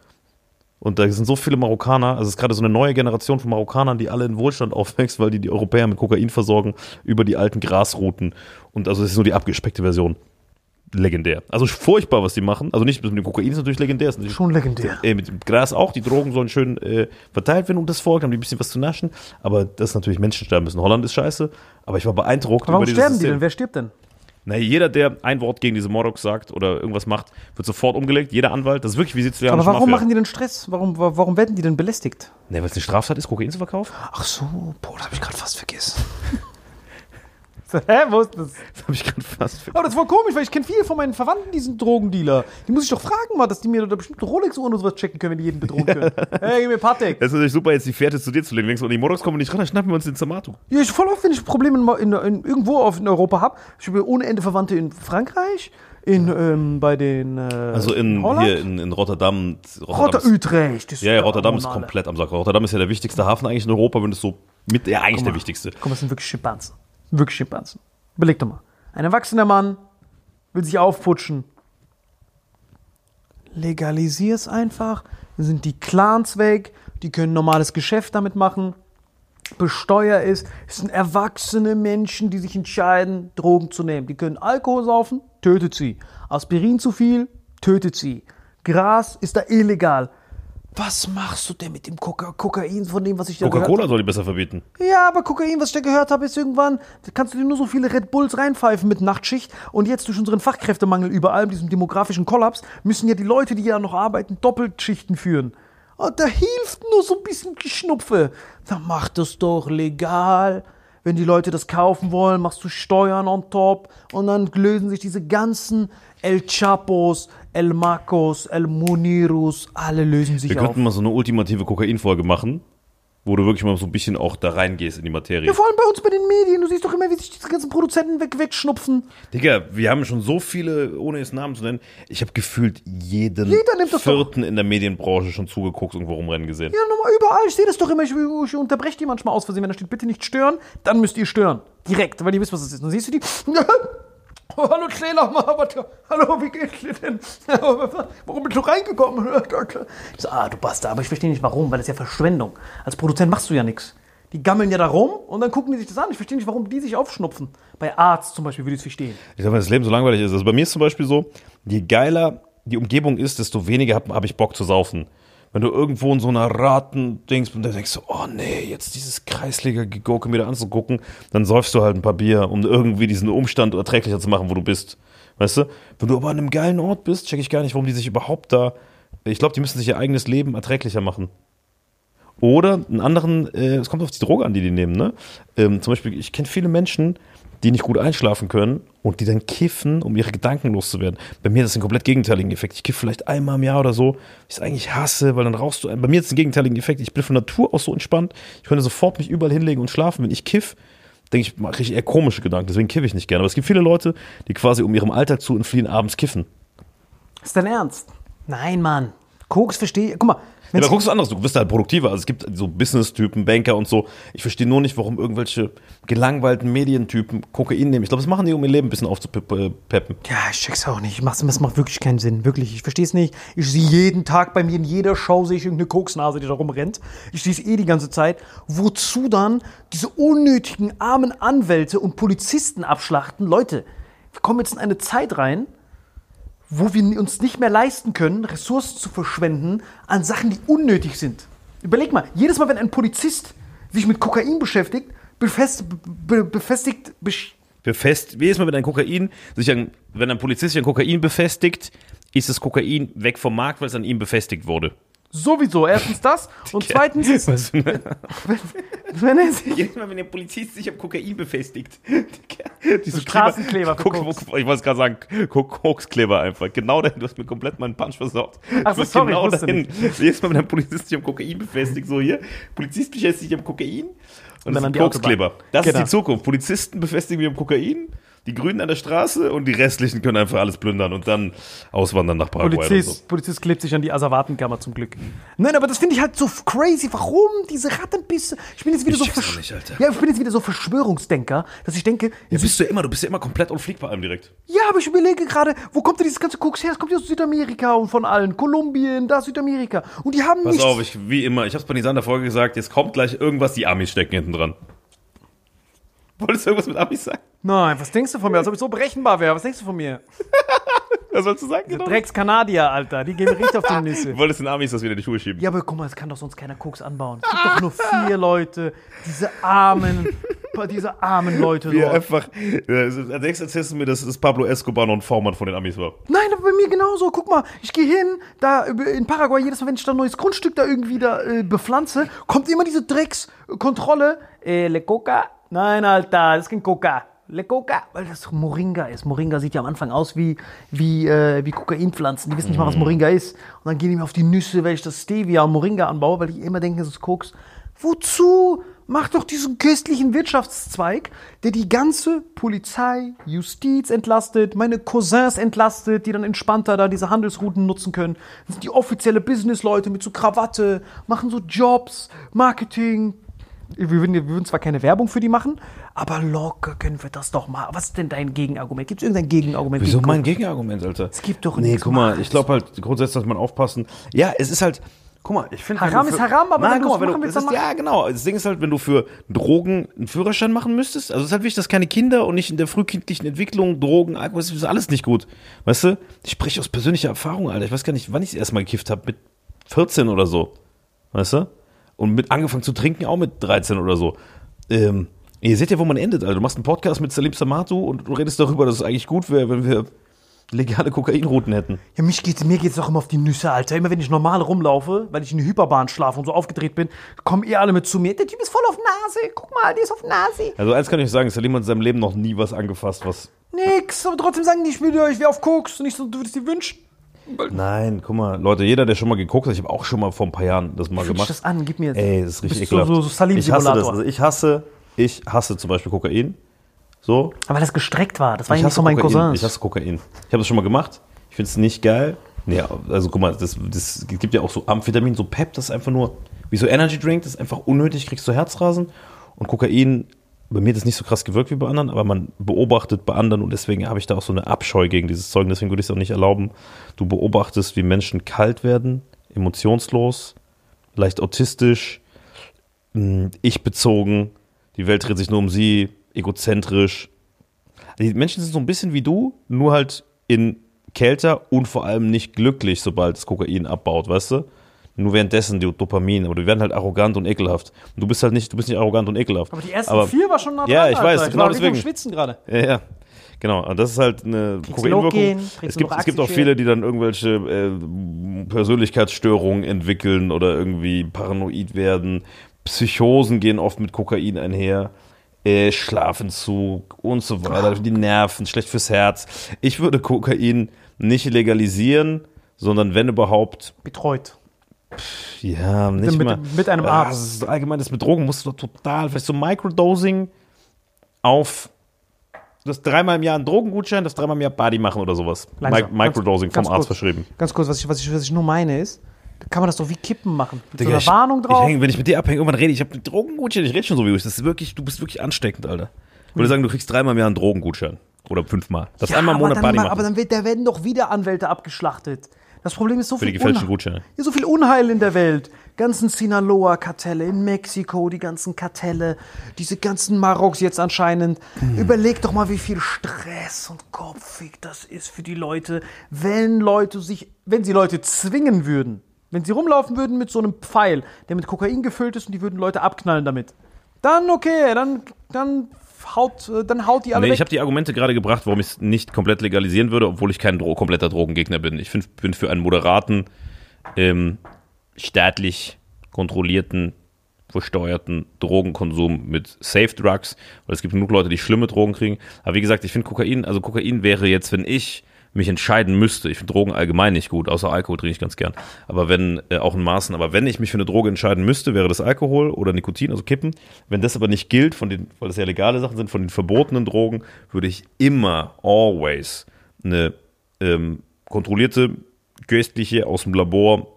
Und da sind so viele Marokkaner, also es ist gerade so eine neue Generation von Marokkanern, die alle in Wohlstand aufwächst, weil die die Europäer mit Kokain versorgen über die alten Grasrouten. Und also es ist nur die abgespeckte Version. Legendär. Also furchtbar, was die machen. Also nicht mit dem Kokain ist natürlich legendär. Ist natürlich Schon legendär. äh, mit dem Gras auch. Die Drogen sollen schön äh, verteilt werden und das Volk, haben die ein bisschen was zu naschen. Aber das ist natürlich Menschen sterben müssen. Holland ist scheiße. Aber ich war beeindruckt Warum über dieses sterben die denn? Wer stirbt denn? Na, jeder, der ein Wort gegen diese Moroks sagt oder irgendwas macht, wird sofort umgelegt. Jeder Anwalt, das ist wirklich wie sizilianische Aber warum Mafia. machen die denn Stress? Warum, wa- warum werden die denn belästigt? Ne, weil es eine Straftat ist, Kokain zu verkaufen? Ach so, boah, das habe ich gerade fast vergessen. Hä, wo ist das? Das habe ich gerade fast vergessen. Aber das ist voll komisch, weil ich kenne viele von meinen Verwandten, die sind Drogendealer. Die muss ich doch fragen mal, dass die mir da bestimmt Rolex-Uhren und sowas checken können, wenn die jeden bedrohen können. Hey, gib mir Patek. Das ist natürlich super, jetzt die Fährte zu dir zu legen. Denkst du, die Moroks kommen nicht ran, dann schnappen wir uns den Zamato. Ja, ich voll oft, wenn ich Probleme in, in, in, irgendwo auf, in Europa habe. Ich habe ohne Ende Verwandte in Frankreich, in, ähm, bei den. Äh, Also in, Holland? hier in, in Rotterdam. Rotter ist, Utrecht. das ja, ja, Rotterdam ist komplett am Sack. Rotterdam ist ja der wichtigste Hafen eigentlich in Europa, wenn es so mit, ja, eigentlich Guck der mal. wichtigste. Guck mal, das sind wirklich Schimpansen. Wirklich Schimpansen. Überleg doch mal. Ein erwachsener Mann will sich aufputschen. Legalisier einfach. Dann sind die Clans weg. Die können normales Geschäft damit machen. Besteuer ist, es sind erwachsene Menschen, die sich entscheiden, Drogen zu nehmen. Die können Alkohol saufen, tötet sie. Aspirin zu viel, tötet sie. Gras ist da illegal. Was machst du denn mit dem Koka Kokain von dem, was ich da? Coca-Cola soll die besser verbieten. Ja, aber Kokain, was ich da gehört habe, ist irgendwann, da kannst du dir nur so viele Red Bulls reinpfeifen mit Nachtschicht. Und jetzt durch unseren Fachkräftemangel überall, diesem demografischen Kollaps, müssen ja die Leute, die ja noch arbeiten, Doppelschichten führen. Und da hilft nur so ein bisschen Geschnupfe. Dann mach das doch legal. Wenn die Leute das kaufen wollen, machst du Steuern on top. Und dann lösen sich diese ganzen El Chapos, El Macos, El Munirus, alle lösen sich Wir auf. könnten mal so eine ultimative Kokain-Folge machen, wo du wirklich mal so ein bisschen auch da reingehst in die Materie. Ja, vor allem bei uns bei den Medien. Du siehst doch immer, wie sich diese ganzen Produzenten weg, wegschnupfen. Digga, wir haben schon so viele, ohne jetzt Namen zu nennen, ich habe gefühlt jeden vierten in der Medienbranche schon zugeguckt, irgendwo rumrennen gesehen. Ja, nochmal überall. Ich sehe das doch immer. Ich, ich unterbreche die manchmal aus Versehen. Wenn da steht, bitte nicht stören, dann müsst ihr stören. Direkt, weil ihr wisst, was das ist. Dann siehst du die. Oh, hallo, aber, hallo, wie geht's dir denn? Warum bist du reingekommen? Ich so, ah, du Bastard, aber ich verstehe nicht warum, weil das ist ja Verschwendung. Als Produzent machst du ja nichts. Die gammeln ja da rum und dann gucken die sich das an. Ich verstehe nicht, warum die sich aufschnupfen. Bei Arzt zum Beispiel würde ich es verstehen. Ich sag mal, das Leben so langweilig ist. Also bei mir ist zum Beispiel so, je geiler die Umgebung ist, desto weniger habe hab ich Bock zu saufen. Wenn du irgendwo in so einer Raten-Dings und dann denkst du, oh nee, jetzt dieses Kreisliga-Gegurke mir da anzugucken, dann säufst du halt ein paar Bier, um irgendwie diesen Umstand erträglicher zu machen, wo du bist. Weißt du? Wenn du aber an einem geilen Ort bist, check ich gar nicht, warum die sich überhaupt da. Ich glaube, die müssen sich ihr eigenes Leben erträglicher machen. Oder einen anderen, äh, es kommt auf die Droge an, die die nehmen, ne? Ähm, zum Beispiel, ich kenne viele Menschen, die nicht gut einschlafen können und die dann kiffen, um ihre Gedanken loszuwerden. Bei mir ist das ein komplett gegenteiligen Effekt. Ich kiffe vielleicht einmal im Jahr oder so, ich es eigentlich hasse, weil dann rauchst du. Bei mir ist es ein gegenteiligen Effekt. Ich bin von Natur aus so entspannt. Ich könnte sofort mich überall hinlegen und schlafen. Wenn ich kiff, denke ich, mache ich eher komische Gedanken. Deswegen kiffe ich nicht gerne. Aber es gibt viele Leute, die quasi um ihrem Alltag zu entfliehen abends kiffen. Ist dein Ernst? Nein, Mann. Koks verstehe. Guck mal, Ja, da guckst du anders, du bist halt produktiver. Also es gibt so Business-Typen, Banker und so. Ich verstehe nur nicht, warum irgendwelche gelangweilten Medientypen Kokain nehmen. Ich glaube, das machen die, um ihr Leben ein bisschen aufzupeppen. Ja, ich check's auch nicht. Ich mach's, das macht wirklich keinen Sinn. Wirklich. Ich versteh's nicht. Ich sehe jeden Tag bei mir in jeder Show sehe ich irgendeine Koksnase, die da rumrennt. Ich sehe es eh die ganze Zeit. Wozu dann diese unnötigen armen Anwälte und Polizisten abschlachten? Leute, wir kommen jetzt in eine Zeit rein, wo wir uns nicht mehr leisten können, Ressourcen zu verschwenden an Sachen, die unnötig sind. Überleg mal, jedes Mal, wenn ein Polizist sich mit Kokain beschäftigt, befest, be, befestigt, Befest, jedes Mal, wenn ein Kokain, sich an, wenn ein Polizist sich an Kokain befestigt, ist das Kokain weg vom Markt, weil es an ihm befestigt wurde. Sowieso, erstens das und zweitens, Was für eine- wenn er sich, Jedes Mal, wenn der Polizist sich am Kokain befestigt. Diese Straßenkleber für Guck, Koks. ich wollte gerade sagen, Guck- Kokskleber einfach. Genau dahin, du hast mir komplett meinen Punch versaut. Ach so, Ich sorry, genau ich wusste dahin. Jedes Mal, wenn ein Polizist sich am Kokain befestigt, so hier, Polizist befestigt sich am Kokain und, dann das an sind die Kokskleber. Das Genau. ist die Zukunft. Polizisten befestigen sich am Kokain, die Grünen an der Straße und die restlichen können einfach alles plündern und dann auswandern nach Paraguay oder so. Polizist, Polizist klebt sich an die Asservatenkammer zum Glück. Nein, aber das finde ich halt so crazy. Warum diese Rattenbisse? Ich bin jetzt wieder Ich so Versch- nicht. Ja, ich bin jetzt wieder so Verschwörungsdenker, dass ich denke, Ja, bist du ja immer, du bist ja immer komplett unflieg bei allem direkt. ja, aber ich überlege gerade, wo kommt denn dieses ganze Koks her? Es kommt ja aus Südamerika und von allen. Kolumbien, da Südamerika. Und die haben Pass nichts. auf, ich, wie immer, ich hab's bei Nisa in der Folge gesagt, jetzt kommt gleich irgendwas, die Amis stecken hinten dran. Wolltest du irgendwas mit Amis sagen? Nein, was denkst du von mir? Als ob ich so berechenbar wäre. Was denkst du von mir? Was sollst du sagen? Genau? Drecks-Kanadier, Alter. Die gehen richtig auf die Du Nüsse. wolltest den Amis das wieder in die Schuhe schieben. Ja, aber guck mal, es kann doch sonst keiner Koks anbauen. Es gibt doch nur vier Leute. Diese armen, diese armen Leute dort. einfach, äh, als nächstes erzählst du mir, dass das Pablo Escobar noch ein V-Mann von den Amis war. Nein, aber bei mir genauso. Guck mal, ich gehe hin, da in Paraguay, jedes Mal, wenn ich da ein neues Grundstück da irgendwie da äh, bepflanze, kommt immer diese Dreckskontrolle. Äh, Le Coca? Nein, Alter, das ist kein Coca. Le Coca, weil das Moringa ist. Moringa sieht ja am Anfang aus wie, wie, äh, wie Kokainpflanzen. Die wissen nicht mal, was Moringa ist. Und dann gehen die mir auf die Nüsse, weil ich das Stevia und Moringa anbaue, weil ich immer denke, das ist Koks. Wozu? Mach doch diesen köstlichen Wirtschaftszweig, der die ganze Polizei, Justiz entlastet, meine Cousins entlastet, die dann entspannter da diese Handelsrouten nutzen können. Das sind die offizielle Businessleute mit so Krawatte, machen so Jobs, Marketing. Wir würden, wir würden zwar keine Werbung für die machen, aber locker können wir das doch mal. Was ist denn dein Gegenargument? Gibt es irgendein Gegenargument? Wieso gegen mein Gegenargument, Alter? Es gibt doch Nee, nichts. guck mal, ich es. glaube halt, grundsätzlich muss man aufpassen. Ja, es ist halt, guck mal, ich finde. wenn Haram ist Haram, aber Nein, wenn guck mal, wenn machen du, es ist, Ja, genau. Das Ding ist halt, wenn du für Drogen einen Führerschein machen müsstest, also es ist halt wichtig, dass keine Kinder und nicht in der frühkindlichen Entwicklung Drogen, Alkohol, das ist alles nicht gut. Weißt du? Ich spreche aus persönlicher Erfahrung, Alter. Ich weiß gar nicht, wann ich das erste Mal gekifft habe. Mit 14 oder so. Weißt du? Und mit angefangen zu trinken auch mit 13 oder so. Ähm, ihr seht ja, wo man endet, Alter. Du machst einen Podcast mit Salim Samatu und du redest darüber, dass es eigentlich gut wäre, wenn wir legale Kokainrouten hätten. Ja, mich geht's, mir geht's doch immer auf die Nüsse, Alter. Immer wenn ich normal rumlaufe, weil ich in der Hyperbahn schlafe und so aufgedreht bin, kommen ihr alle mit zu mir. Der Typ ist voll auf Nase. Guck mal, der ist auf Nase. Also eins kann ich euch sagen, Salim hat in seinem Leben noch nie was angefasst, was... Nix, aber trotzdem sagen die, ich will, ich will auf Koks und ich so, du würdest dir wünschen. Nein, guck mal, Leute, jeder, der schon mal geguckt hat, ich habe auch schon mal vor ein paar Jahren das mal Fühl gemacht. das an, gib mir jetzt. Ey, das ist richtig ekelhaft. so- so ich hasse das. Also ich hasse, ich hasse zum Beispiel Kokain. So. Aber weil das gestreckt war, das war Ich ja nicht von meinen Kokain. Cousins. Ich hasse Kokain. Ich habe das schon mal gemacht. Ich finde es nicht geil. Nee, also guck mal, das, das gibt ja auch so Amphetamin, so Pep, das ist einfach nur wie so Energy Drink, das ist einfach unnötig, kriegst du Herzrasen. Und Kokain, bei mir hat das nicht so krass gewirkt wie bei anderen, aber man beobachtet bei anderen und deswegen habe ich da auch so eine Abscheu gegen dieses Zeug. Deswegen würde ich es auch nicht erlauben. Du beobachtest, wie Menschen kalt werden, emotionslos, leicht autistisch, mh, ich-bezogen, die Welt dreht sich nur um sie, egozentrisch. Die Menschen sind so ein bisschen wie du, nur halt in kälter und vor allem nicht glücklich, sobald das Kokain abbaut, weißt du? Nur währenddessen die Dopamin, aber die werden halt arrogant und ekelhaft. Und du bist halt nicht, du bist nicht arrogant und ekelhaft. aber die ersten Aber- vier war schon nah Ja, dran, ich Alter. weiß, ich genau deswegen. Schwitzen gerade. Ja, ja. Genau, das ist halt eine Kokainwirkung. Es gibt, es gibt auch viele, die dann irgendwelche äh, Persönlichkeitsstörungen entwickeln oder irgendwie paranoid werden. Psychosen gehen oft mit Kokain einher. äh, Schlafentzug und so weiter, die Nerven, schlecht fürs Herz. Ich würde Kokain nicht legalisieren, sondern wenn überhaupt, Betreut. Ja, nicht Mit- mal. mit einem Ah, Arzt. das ist allgemein das mit Drogen musst du total, vielleicht so Microdosing auf das dreimal im Jahr einen Drogengutschein, das dreimal im Jahr Party machen oder sowas. Mi. Microdosing Ganz- vom ganz Arzt kurz. verschrieben. Ganz kurz, was ich, was ich, was ich nur meine ist, da kann man das doch wie Kippen machen. Mit Digga, so ich- einer Warnung Ich drauf. häng, wenn ich mit dir abhänge, irgendwann rede ich, ich habe einen Drogengutschein, ich rede schon so wie du. Das ist wirklich, du bist wirklich ansteckend, Alter. Ich würde sagen, du kriegst dreimal im Jahr einen Drogengutschein. Oder fünfmal. Das Ja, einmal im Monat dann, machen. aber dann wird, da werden doch wieder Anwälte abgeschlachtet. Das Problem ist so für viel, Gutscheine. ja, so viel Unheil in der Welt. Ganzen Sinaloa-Kartelle in Mexiko, die ganzen Kartelle, diese ganzen Maroks jetzt anscheinend. Hm. Überleg doch mal, wie viel Stress und Kopfig das ist für die Leute, wenn Leute sich, wenn sie Leute zwingen würden. Wenn sie rumlaufen würden mit so einem Pfeil, der mit Kokain gefüllt ist und die würden Leute abknallen damit. Dann okay, dann, dann haut, äh, dann haut die alle Nee, ich weg. habe die Argumente gerade gebracht, warum ich es nicht komplett legalisieren würde, obwohl ich kein Dro kompletter Drogengegner bin. Ich find, bin für einen moderaten, ähm, staatlich kontrollierten, versteuerten Drogenkonsum mit Safe Drugs, weil es gibt genug Leute, die schlimme Drogen kriegen. Aber wie gesagt, ich finde Kokain, also Kokain wäre jetzt, wenn ich mich entscheiden müsste, ich finde Drogen allgemein nicht gut, außer Alkohol trinke ich ganz gern, aber wenn, äh, auch in Maßen, aber wenn ich mich für eine Droge entscheiden müsste, wäre das Alkohol oder Nikotin, also Kippen. Wenn das aber nicht gilt, von den, weil das ja legale Sachen sind, von den verbotenen Drogen, würde ich immer, always, eine ähm, kontrollierte, köstliche, aus dem Labor,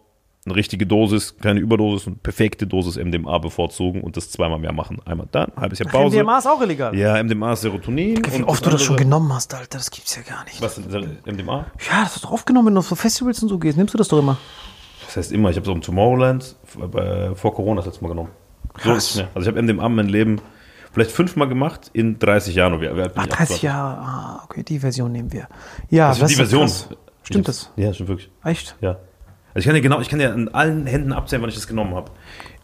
eine richtige Dosis, keine Überdosis und perfekte Dosis MDMA bevorzugen und das zweimal mehr machen. Einmal dann, halbes Jahr Pause. MDMA ist auch illegal. Ja, MDMA ist Serotonin. Wie oft du das schon genommen hast, Alter, das gibt's ja gar nicht. Was ist MDMA? Ja, das hast du doch aufgenommen, wenn du auf so Festivals und so gehst. Nimmst du das doch immer? Das heißt immer, ich habe so im Tomorrowland bei, vor Corona das letzte Mal genommen. So Krass. es mir. Also ich habe MDMA in meinem Leben vielleicht fünfmal gemacht in 30 Jahren. Wie alt bin Ach, ich? 30 28. Jahre. Ah, okay, die Version nehmen wir. Ja, Also die ist Version. krass. Stimmt das? Ja, stimmt wirklich. Echt? Ja. Also ich kann ja genau, ich kann ja an allen Händen abzählen, wann ich das genommen habe.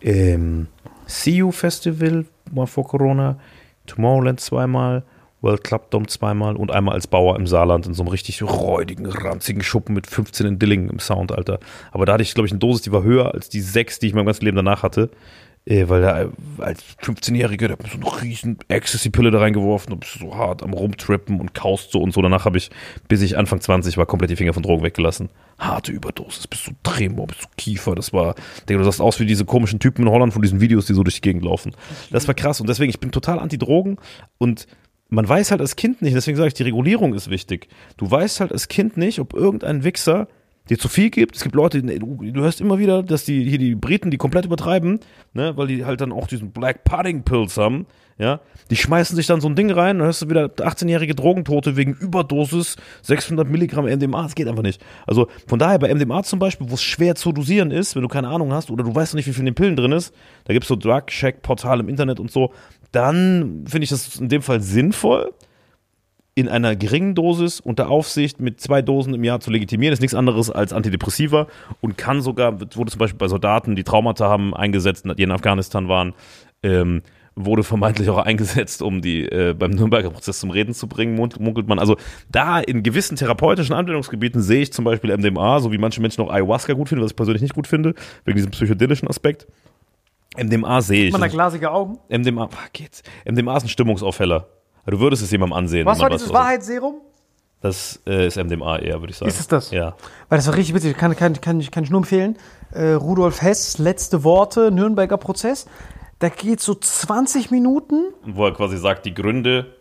Ähm, See You Festival mal vor Corona, Tomorrowland zweimal, World Club Dome zweimal und einmal als Bauer im Saarland in so einem richtig räudigen, ranzigen Schuppen mit 15 in Dillingen im Sound, Alter. Aber da hatte ich, glaube ich, eine Dosis, die war höher als die sechs, die ich mein ganzes Leben danach hatte. Äh, weil da als 15-Jähriger, der hat mir so eine riesen Ecstasy-Pille da reingeworfen und bist so hart am Rumtrippen und kaust so und so. Danach habe ich, bis ich Anfang 20 war, komplett die Finger von Drogen weggelassen. Harte Überdosis, bist du Tremor, bist du Kiefer. Das war, Digga, du sahst aus wie diese komischen Typen in Holland von diesen Videos, die so durch die Gegend laufen. Das war krass und deswegen, ich bin total anti-Drogen und man weiß halt als Kind nicht, deswegen sage ich, die Regulierung ist wichtig. Du weißt halt als Kind nicht, ob irgendein Wichser dir zu viel gibt. Es gibt Leute, die- du, hörst immer wieder, dass die hier die Briten die komplett übertreiben, ne, weil die halt dann auch diesen Black Pudding Pills haben, ja. Die schmeißen sich dann so ein Ding rein, dann hörst du wieder 18-jährige Drogentote wegen Überdosis, 600 Milligramm MDMA, das geht einfach nicht. Also von daher bei MDMA zum Beispiel, wo es schwer zu dosieren ist, wenn du keine Ahnung hast oder du weißt noch nicht, wie viel in den Pillen drin ist, da gibt es so Drug-Check-Portal im Internet und so, dann finde ich das in dem Fall sinnvoll in einer geringen Dosis unter Aufsicht mit zwei Dosen im Jahr zu legitimieren, ist nichts anderes als Antidepressiva und kann sogar, wurde zum Beispiel bei Soldaten, die Traumata haben, eingesetzt, die in Afghanistan waren, ähm, wurde vermeintlich auch eingesetzt, um die äh, beim Nürnberger Prozess zum Reden zu bringen, mun- munkelt man. Also da in gewissen therapeutischen Anwendungsgebieten sehe ich zum Beispiel MDMA, so wie manche Menschen auch Ayahuasca gut finden, was ich persönlich nicht gut finde, wegen diesem psychedelischen Aspekt. MDMA sehe ich. Man da glasige Augen. MDMA, ah, geht's. MDMA ist ein Stimmungsaufheller. Du würdest es jemandem ansehen. Was war dieses Wahrheitsserum? Das äh, ist MDMA eher, würde ich sagen. Ist es das? Ja. Weil das war richtig witzig, kann, kann, kann, ich, kann ich nur empfehlen. Äh, Rudolf Hess, letzte Worte, Nürnberger Prozess. Da geht so 20 Minuten. Wo er quasi sagt, die Gründe,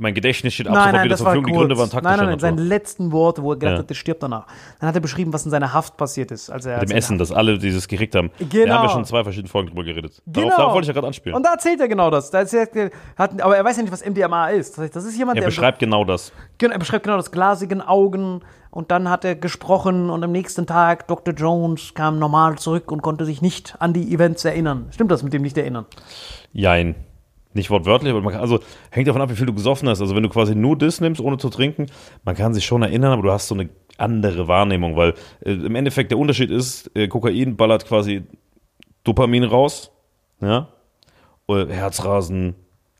mein Gedächtnis steht ab Nein, nein, wieder zur Verfügung, die Gründe waren taktischer nein, nein, nein, seine letzten Worte, wo er gedacht Ja. hat, der stirbt danach. Dann hat er beschrieben, was in seiner Haft passiert ist. Als er, Mit dem Essen, dass alle dieses gekriegt haben. Genau. Da haben wir schon in zwei verschiedenen Folgen drüber geredet. Darauf, Genau. darauf wollte ich ja gerade anspielen. Und da erzählt er genau das. Da erzählt er, hat, aber er weiß ja nicht, was MDMA ist. Das heißt, das ist jemand, er der beschreibt genau das. Genau, er beschreibt genau das glasigen Augen und dann hat er gesprochen und am nächsten Tag Dr. Jones kam normal zurück und konnte sich nicht an die Events erinnern. Stimmt das mit dem nicht erinnern? Jein. Nicht wortwörtlich, aber man kann, also hängt davon ab, wie viel du gesoffen hast. Also wenn du quasi nur das nimmst, ohne zu trinken, man kann sich schon erinnern, aber du hast so eine andere Wahrnehmung, weil äh, im Endeffekt der Unterschied ist, äh, Kokain ballert quasi Dopamin raus, ja, Oder Herzrasen,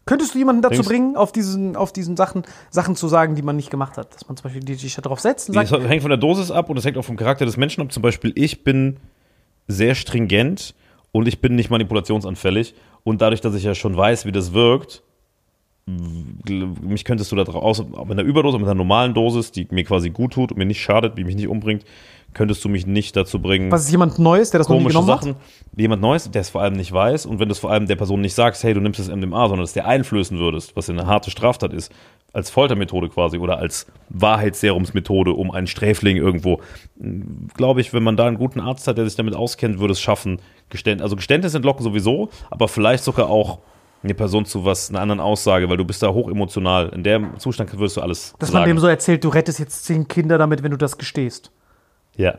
Könntest du jemanden dazu Denkst- bringen, auf diesen, auf diesen Sachen, Sachen zu sagen, die man nicht gemacht hat? Dass man zum Beispiel die sich darauf setzt und Das sagt, hängt von der Dosis ab und es hängt auch vom Charakter des Menschen ab. Zum Beispiel, ich bin sehr stringent und ich bin nicht manipulationsanfällig. Und dadurch, dass ich ja schon weiß, wie das wirkt, mich könntest du da drauf aus, mit einer Überdosis, mit einer normalen Dosis, die mir quasi gut tut und mir nicht schadet, die mich nicht umbringt, könntest du mich nicht dazu bringen, Was ist jemand Neues, der das noch nie komische genommen Sachen, jemand Neues, der es vor allem nicht weiß und wenn du es vor allem der Person nicht sagst, hey, du nimmst das MDMA, sondern es dir einflößen würdest, was ja eine harte Straftat ist, als Foltermethode quasi oder als Wahrheitsserumsmethode, um einen Sträfling irgendwo, glaube ich, wenn man da einen guten Arzt hat, der sich damit auskennt, würde es schaffen, Geständ also Geständnis entlocken sowieso, aber vielleicht sogar auch eine Person zu was, einer anderen Aussage, weil du bist da hoch emotional. In dem Zustand würdest du alles hat. Dass man sagen. dem so erzählt, du rettest jetzt zehn Kinder damit, wenn du das gestehst. Ja.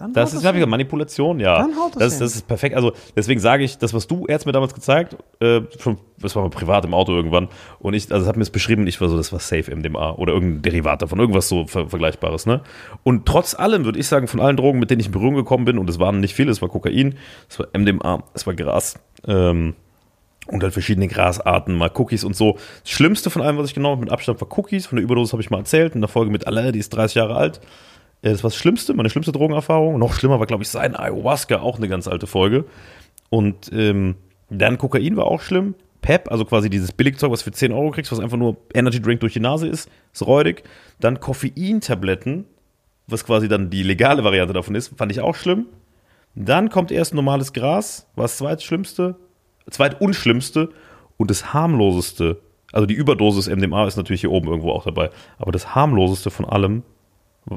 Dann Das ist, glaube ich, Manipulation, ja. Dann haut das das, hin. das ist perfekt. Also deswegen sage ich, das, was du er mir damals gezeigt, äh, schon, das war mal privat im Auto irgendwann, und ich, also hat mir es beschrieben, ich war so, das war safe MDMA oder irgendein Derivat davon, irgendwas so ver Vergleichbares, ne? Und trotz allem würde ich sagen, von allen Drogen, mit denen ich in Berührung gekommen bin, und es waren nicht viele, es war Kokain, es war MDMA, es war Gras, ähm, und halt verschiedene Grasarten, mal Cookies und so. Das Schlimmste von allem, was ich genommen habe, mit Abstand war Cookies. Von der Überdosis habe ich mal erzählt, in der Folge mit Alain, die ist 30 Jahre alt. Das war das Schlimmste, meine schlimmste Drogenerfahrung. Noch schlimmer war, glaube ich, sein Ayahuasca, auch eine ganz alte Folge. Und ähm, dann Kokain war auch schlimm. Pep, also quasi dieses Billigzeug, was für 10 Euro kriegst, was einfach nur Energy Drink durch die Nase ist, ist räudig. Dann Koffeintabletten, was quasi dann die legale Variante davon ist, fand ich auch schlimm. Dann kommt erst normales Gras, war das zweitschlimmste, zweitunschlimmste und das harmloseste. Also die Überdosis MDMA ist natürlich hier oben irgendwo auch dabei, aber das harmloseste von allem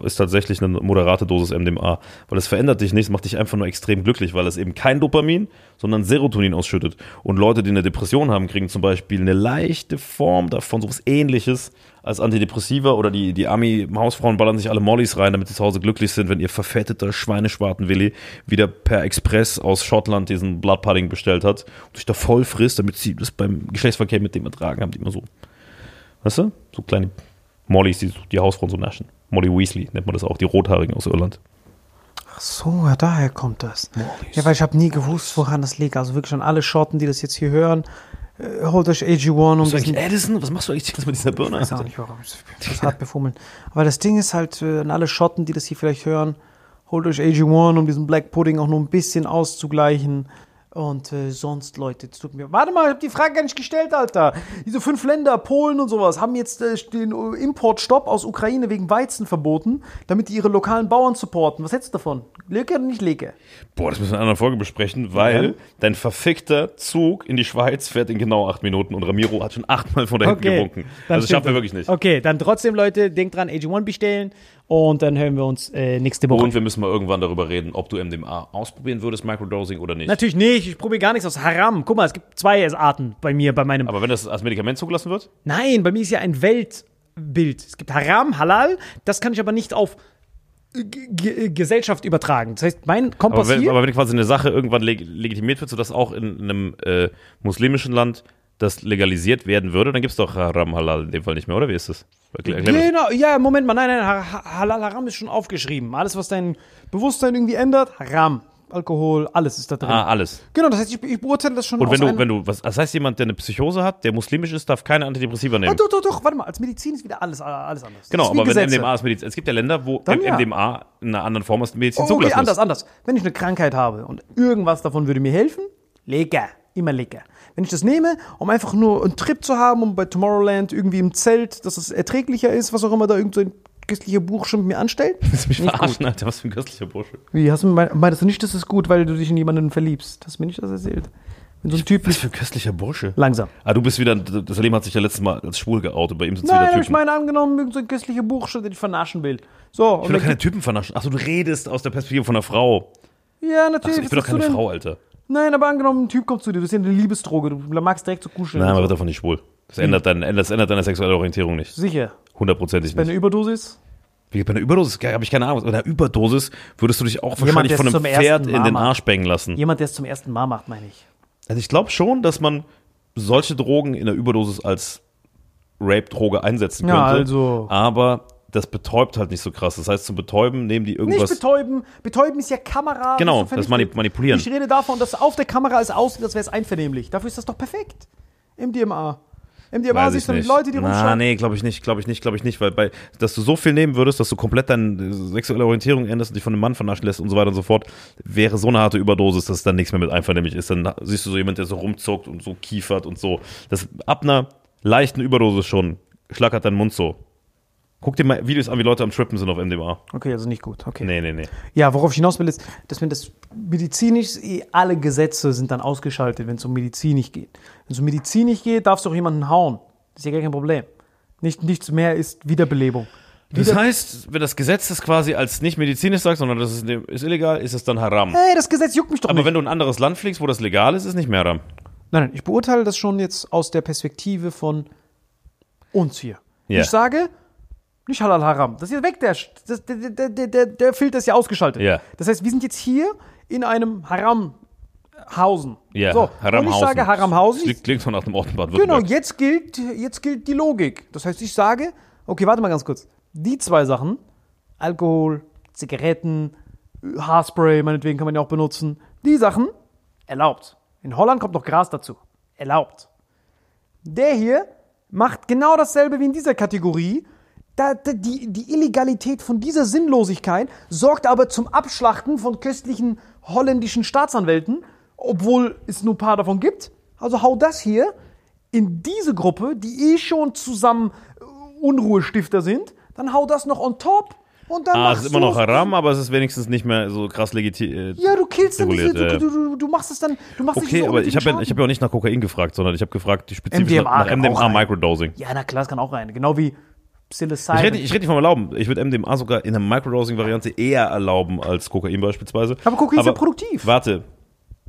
ist tatsächlich eine moderate Dosis MDMA, weil es verändert dich nicht, es macht dich einfach nur extrem glücklich, weil es eben kein Dopamin, sondern Serotonin ausschüttet. Und Leute, die eine Depression haben, kriegen zum Beispiel eine leichte Form davon, sowas ähnliches als Antidepressiva oder die, die Ami-Hausfrauen ballern sich alle Mollys rein, damit sie zu Hause glücklich sind, wenn ihr verfetteter Schweineschwartenwilli wieder per Express aus Schottland diesen Bloodpudding bestellt hat und sich da voll frisst, damit sie das beim Geschlechtsverkehr mit dem ertragen haben, die immer so, weißt du, so kleine Mollys, die die Hausfrauen so naschen. Molly Weasley nennt man das auch, die Rothaarigen aus Irland. Ach so, ja, daher kommt das. Ja, weil ich habe nie gewusst, woran das liegt. Also wirklich an alle Schotten, die das jetzt hier hören, äh, holt euch AG1 um Bist du Edison? Was machst du eigentlich mit dieser Birne? Ich weiß auch nicht, warum. Ich das hart befummeln. Aber das Ding ist halt, äh, an alle Schotten, die das hier vielleicht hören, holt euch AG1, um diesen Black Pudding auch nur ein bisschen auszugleichen. Und äh, sonst, Leute, es tut mir. Warte mal, ich hab die Frage gar nicht gestellt, Alter. Diese fünf Länder, Polen und sowas, haben jetzt äh, den äh, Importstopp aus Ukraine wegen Weizen verboten, damit die ihre lokalen Bauern supporten. Was hältst du davon? Leke oder nicht Leke? Boah, das müssen wir in einer anderen Folge besprechen, weil Ja. dein verfickter Zug in die Schweiz fährt in genau acht Minuten und Ramiro hat schon achtmal von da hinten gewunken. dann Also das schaffen wir wirklich nicht. Okay, dann trotzdem, Leute, denkt dran, AG1 bestellen und dann hören wir uns äh, nächste Woche. Und wir müssen mal irgendwann darüber reden, ob du MDMA ausprobieren würdest, Microdosing oder nicht. Natürlich nicht, ich probiere gar nichts aus Haram. Guck mal, es gibt zwei Arten bei mir, bei meinem. Aber wenn das als Medikament zugelassen wird? Nein, bei mir ist ja ein Weltbild. Es gibt Haram, Halal, das kann ich aber nicht auf G Gesellschaft übertragen. Das heißt, mein Kompass Aber wenn, aber wenn quasi eine Sache irgendwann leg legitimiert wird, sodass auch in einem äh, muslimischen Land das legalisiert werden würde, dann gibt es doch Haram Halal in dem Fall nicht mehr, oder? Wie ist das? Genau, ja, Moment mal, nein, nein, Ha- Ha- Halal, Haram ist schon aufgeschrieben. Alles, was dein Bewusstsein irgendwie ändert, Haram. Alkohol, alles ist da drin. Ah, alles. Genau, das heißt, ich, ich beurteile das schon Und wenn du, wenn du, was, das heißt, jemand, der eine Psychose hat, der muslimisch ist, darf keine Antidepressiva nehmen. Ah, doch, doch, doch, warte mal, als Medizin ist wieder alles, alles anders. Genau, aber wenn Gesetze. MDMA ist Medizin. Es gibt ja Länder, wo Dann ja. MDMA in einer anderen Form als Medizin Oh, okay, zugelassen anders, ist. anders. Wenn ich eine Krankheit habe und irgendwas davon würde mir helfen, lecker, immer lecker. Wenn ich das nehme, um einfach nur einen Trip zu haben, um bei Tomorrowland irgendwie im Zelt, dass es erträglicher ist, was auch immer da irgend so ein köstlicher mit mir anstellt. Willst du mich Nicht verarschen, Alter? Was für ein köstlicher Bursche. Wie, hast du mein- meinst du nicht, das ist gut, weil du dich in jemanden verliebst? Hast du mir nicht das erzählt? Wenn so ein Typ Was für ein köstlicher Bursche. langsam. Ah, du bist wieder, das Leben hat sich ja letztes Mal als schwul geoutet. Bei ihm sind es wieder Typen. ich meine angenommen, irgend so ein köstlicher Buchstabe, den ich vernaschen will. So, ich will doch keine Typen vernaschen. Achso, du redest aus der Perspektive von einer Frau. ja, Achso, natürlich. ich was bin doch keine? Frau, Alter. Nein, aber angenommen, ein Typ kommt zu dir, du bist ja eine Liebesdroge, du magst direkt so kuscheln. Nein, man wird davon nicht schwul. Das ändert, dein, das ändert deine sexuelle Orientierung nicht. Sicher. Hundertprozentig Bei einer nicht. Überdosis? Wie bei einer Überdosis, habe ich keine Ahnung. Bei einer Überdosis würdest du dich auch wahrscheinlich der von einem Pferd in den. Arsch bängen lassen. Jemand, der es zum ersten Mal macht, meine ich. Also ich glaube schon, dass man solche Drogen in der Überdosis als Rape-Droge einsetzen Ja, könnte. also- Aber das betäubt halt nicht so krass. Das heißt, zum Betäuben nehmen die Nicht irgendwas. betäuben. Betäuben ist ja Kamera. Genau, das. Manip- Manipulieren. Ich rede davon, dass auf der Kamera es aussieht, als wäre es einvernehmlich. Dafür ist das doch perfekt. MDMA. MDMA Weiß siehst du die nicht. Leute, die Na, rumschlagen. nee, glaube ich nicht, glaube ich nicht, glaube ich nicht, weil bei, dass du so viel nehmen würdest, dass du komplett deine sexuelle Orientierung änderst und dich von einem Mann vernaschen lässt und so weiter und so fort, wäre so eine harte Überdosis, dass dann nichts mehr mit einvernehmlich ist. Dann siehst du so jemand, der so rumzuckt und so kiefert und so. Das ab einer leichten Überdosis schon, schlackert dein Mund so. Guck dir mal Videos an, wie Leute am Trippen sind auf MDMA. Okay, also nicht gut. Okay. Nee, nee, nee. Ja, worauf ich hinaus will, ist, dass wenn das medizinisch, eh, alle Gesetze sind dann ausgeschaltet, wenn es um medizinisch geht. Wenn es um medizinisch geht, darfst du auch jemanden hauen. Das ist ja gar kein Problem. Nicht, nichts mehr ist Wiederbelebung. Das Wieder- heißt, wenn das Gesetz das quasi als nicht medizinisch sagt, sondern das ist, ist illegal, ist es dann haram. Hey, das Gesetz juckt mich doch Aber nicht. wenn du in ein anderes Land fliegst, wo das legal ist, ist nicht mehr haram. Nein, nein, ich beurteile das schon jetzt aus der Perspektive von uns hier. Ja. Ich sage, nicht Halal Haram. Das ist jetzt weg, der, das, der, der, der, der, Filter ist ja ausgeschaltet. Ja. Das heißt, wir sind jetzt hier in einem Haramhausen. Ja, so, Haramhausen. Und ich sage Haramhausen. Das klingt, klingt so nach dem Ort Genau, jetzt gilt, jetzt gilt die Logik. Das heißt, ich sage, okay, warte mal ganz kurz. Die zwei Sachen, Alkohol, Zigaretten, Haarspray, meinetwegen kann man ja auch benutzen, die Sachen, erlaubt. In Holland kommt noch Gras dazu. Erlaubt. Der hier macht genau dasselbe wie in dieser Kategorie. Da, da, die, die Illegalität von dieser Sinnlosigkeit sorgt aber zum Abschlachten von köstlichen holländischen Staatsanwälten, obwohl es nur ein paar davon gibt. Also hau das hier in diese Gruppe, die eh schon zusammen äh, Unruhestifter sind, dann hau das noch on top und dann Ah, es machst ist immer noch haram, aber es ist wenigstens nicht mehr so krass legitimiert. Ja, du killst dann diese, reguliert, du, du, du, du machst es dann, du machst nicht Okay, aber ich habe ja, ich hab ja auch nicht nach Kokain gefragt, sondern ich habe gefragt, die spezifisch MDMA nach kann auch MDMA rein. Microdosing. Ja, na klar, das kann auch rein. Genau wie Psilocybin. Ich rede, ich rede nicht vom Erlauben. Ich würde MDMA sogar in der Microdosing-Variante eher erlauben als Kokain beispielsweise. Aber Kokain ist ja produktiv. Warte,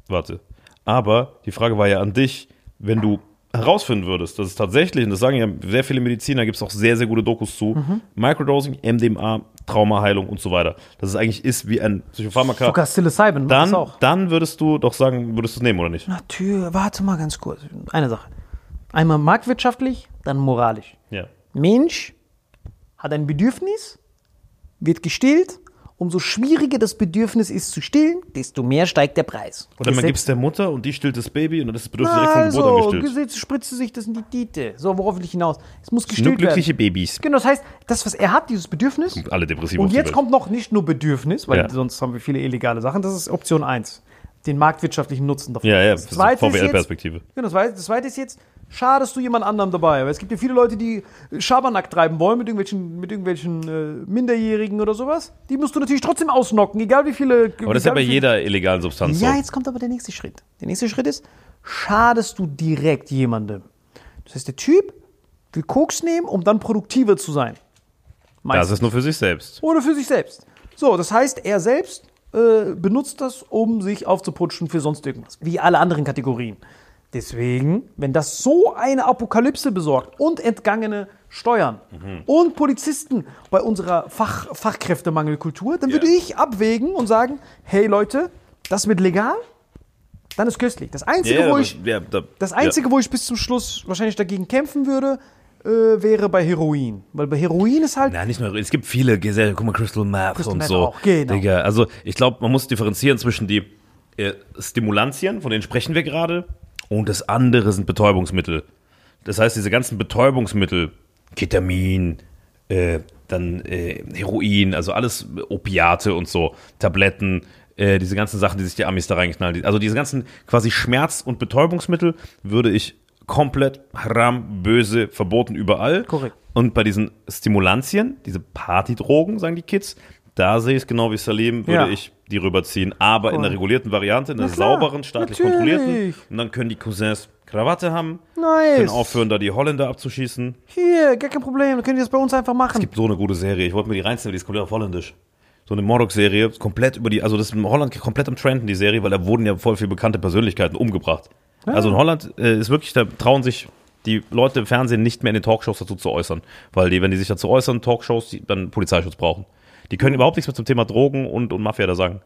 warte. Aber die Frage war ja an dich, wenn du herausfinden würdest, dass es tatsächlich, und das sagen ja sehr viele Mediziner, gibt es auch sehr, sehr gute Dokus zu, Mhm. Microdosing, MDMA, Traumaheilung und so weiter. Dass es eigentlich ist wie ein Psychopharmaka. Sogar Psilocybin das Dann, auch. dann würdest du doch sagen, würdest du es nehmen, oder nicht? Natürlich, warte mal ganz kurz. Eine Sache. Einmal marktwirtschaftlich, dann moralisch. Ja. Mensch hat ein Bedürfnis, wird gestillt. Umso schwieriger das Bedürfnis ist zu stillen, desto mehr steigt der Preis. Oder man gibt es der Mutter und die stillt das Baby und dann ist das Bedürfnis direkt von Geburt Also, gestillt. Gesetz spritzt sich das in die Tite. So, worauf will ich hinaus? Es muss Nur gestillt werden. glückliche Babys. Genau, das heißt, das, was er hat, dieses Bedürfnis. Alle depressiv Und jetzt kommt noch nicht nur Bedürfnis, weil Ja. sonst haben wir viele illegale Sachen. Das ist Option 1. Den marktwirtschaftlichen Nutzen davon. Ja, ja, das das ist zweite ist jetzt, VWL-Perspektive. genau, das zweite, das zweite ist jetzt, schadest du jemand anderem dabei? Weil es gibt ja viele Leute, die Schabernack treiben wollen mit irgendwelchen, mit irgendwelchen äh, Minderjährigen oder sowas. Die musst du natürlich trotzdem ausnocken, egal wie viele. Aber das ist ja bei jeder illegalen Substanz Ja, so. jetzt kommt aber der nächste Schritt. Der nächste Schritt ist, schadest du direkt jemandem. Das heißt, der Typ will Koks nehmen, um dann produktiver zu sein. Das Meistens. ist nur für sich selbst. Oder für sich selbst. So, das heißt, er selbst äh, benutzt das, um sich aufzuputschen für sonst irgendwas. Wie alle anderen Kategorien. Deswegen, wenn das so eine Apokalypse besorgt und entgangene Steuern und Polizisten bei unserer Fach Fachkräftemangelkultur, dann würde ich abwägen und sagen, hey Leute, das wird legal, dann ist köstlich. Das Einzige, Ja, wo ich ja, da- das Einzige, wo ich bis zum Schluss wahrscheinlich dagegen kämpfen würde, äh, wäre bei Heroin. Weil bei Heroin ist halt. Ja, nicht nur, es gibt viele Gesellschaften, guck mal, Crystal Meth Crystal und Meth so. auch, genau. Digga, also ich glaube, man muss differenzieren zwischen die äh, Stimulantien, von denen sprechen wir gerade, und das andere sind Betäubungsmittel. Das heißt, diese ganzen Betäubungsmittel, Ketamin, äh, dann äh, Heroin, also alles Opiate und so, Tabletten, äh, diese ganzen Sachen, die sich die Amis da reinknallen. Also diese ganzen quasi Schmerz- und Betäubungsmittel würde ich komplett haram, böse, verboten überall. Korrekt. Und bei diesen Stimulantien, diese Partydrogen, sagen die Kids, da sehe ich es genau wie Salim, würde Ja. ich die rüberziehen. Aber in der regulierten Variante, in der klar, sauberen, staatlich natürlich. kontrollierten. Und dann können die Cousins Krawatte haben, Nice. können aufhören, da die Holländer abzuschießen. Hier, gar kein Problem, dann könnt ihr das bei uns einfach machen. gibt so eine gute Serie. Ich wollte mir die reinziehen, die ist komplett auf Holländisch. So eine Mordok-Serie, komplett über die, also das ist in Holland komplett am Trenden, die Serie, weil da wurden ja voll viele bekannte Persönlichkeiten umgebracht. Also in Holland äh, ist wirklich, da trauen sich die Leute im Fernsehen nicht mehr in den Talkshows dazu zu äußern. Weil die, wenn die sich dazu äußern, Talkshows, die dann Polizeischutz brauchen. Die können überhaupt nichts mehr zum Thema Drogen und, und Mafia da sagen.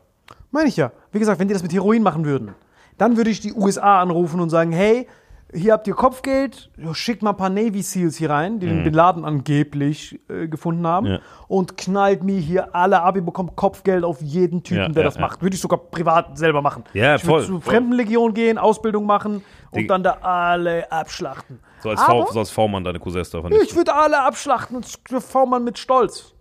Meine ich ja. Wie gesagt, wenn die das mit Heroin machen würden, dann würde ich die USA anrufen und sagen, hey, hier habt ihr Kopfgeld, schickt mal ein paar Navy Seals hier rein, die den Bin Laden angeblich äh, gefunden haben Mhm. Ja. und knallt mir hier alle ab, ihr bekommt Kopfgeld auf jeden Typen, Ja, der ja, das macht. Würde ich sogar privat selber machen. Ja, ich voll, würde zu. Fremdenlegion gehen, Ausbildung machen und Die- dann da alle abschlachten. So als, Aber v, so als V-Mann deine Cousins davon ich würde alle abschlachten und V-Mann mit Stolz.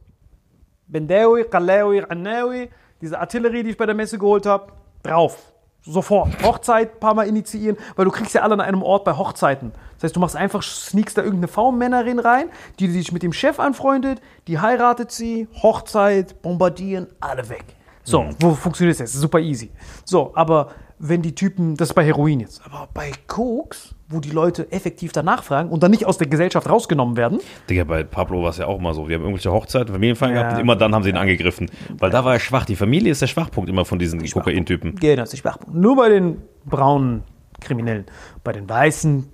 Bendewi, Kalewi, Anewi, diese Artillerie, die ich bei der Messe geholt habe, drauf. Sofort. Hochzeit, paar Mal initiieren, weil du kriegst ja alle an einem Ort bei Hochzeiten. Das heißt, du machst einfach, sneakst da irgendeine V-Männerin rein, die sich mit dem Chef anfreundet, die heiratet sie, Hochzeit, bombardieren, alle weg. So, wo funktioniert das? Super easy. So, aber wenn die Typen, das ist bei Heroin jetzt, aber bei Koks, wo die Leute effektiv danach fragen und dann nicht aus der Gesellschaft rausgenommen werden, Digga, bei Pablo war es ja auch mal so. Wir haben irgendwelche Hochzeiten, Familienfeiern Ja. gehabt und immer dann haben sie ihn angegriffen. Weil da war er schwach. Die Familie ist der Schwachpunkt immer von diesen Kokain-Typen. Genau, das ist der Schwachpunkt. Nur bei den braunen Kriminellen. Bei den weißen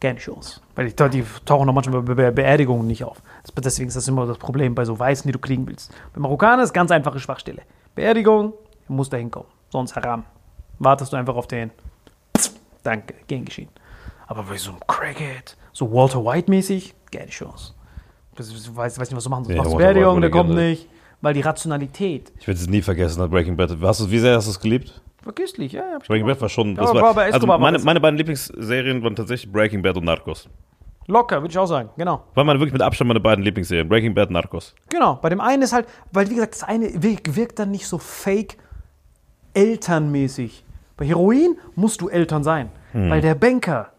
keine Chance. Weil die, die tauchen auch manchmal bei Be Beerdigungen nicht auf. Deswegen ist das immer das Problem bei so Weißen, die du kriegen willst. Bei Marokkanern ist ganz einfache Schwachstelle. Beerdigung, du musst da hinkommen. Sonst haram. Wartest du einfach auf den. Danke, gern geschehen. Aber bei so einem Crackhead, so Walter White-mäßig, keine Chance. Das, ich weiß, weiß nicht, was du machen sollst. Ja, Machst der kommt Legende. nicht. Weil die Rationalität. Ich werde es nie vergessen nach Breaking Bad. Hast du, wie sehr hast du es geliebt? Vergisslich, ja, ja. Breaking. Bad war schon. Ja, war, also war meine, das- meine beiden Lieblingsserien waren tatsächlich Breaking Bad und Narcos. Locker, würde ich auch sagen, genau. Waren meine wirklich mit Abstand meine beiden Lieblingsserien. Breaking Bad, Narcos. Genau, bei dem einen ist halt, weil wie gesagt, das eine wirkt, wirkt dann nicht so fake elternmäßig. Bei Heroin musst du Eltern sein. Hm. Weil der Banker,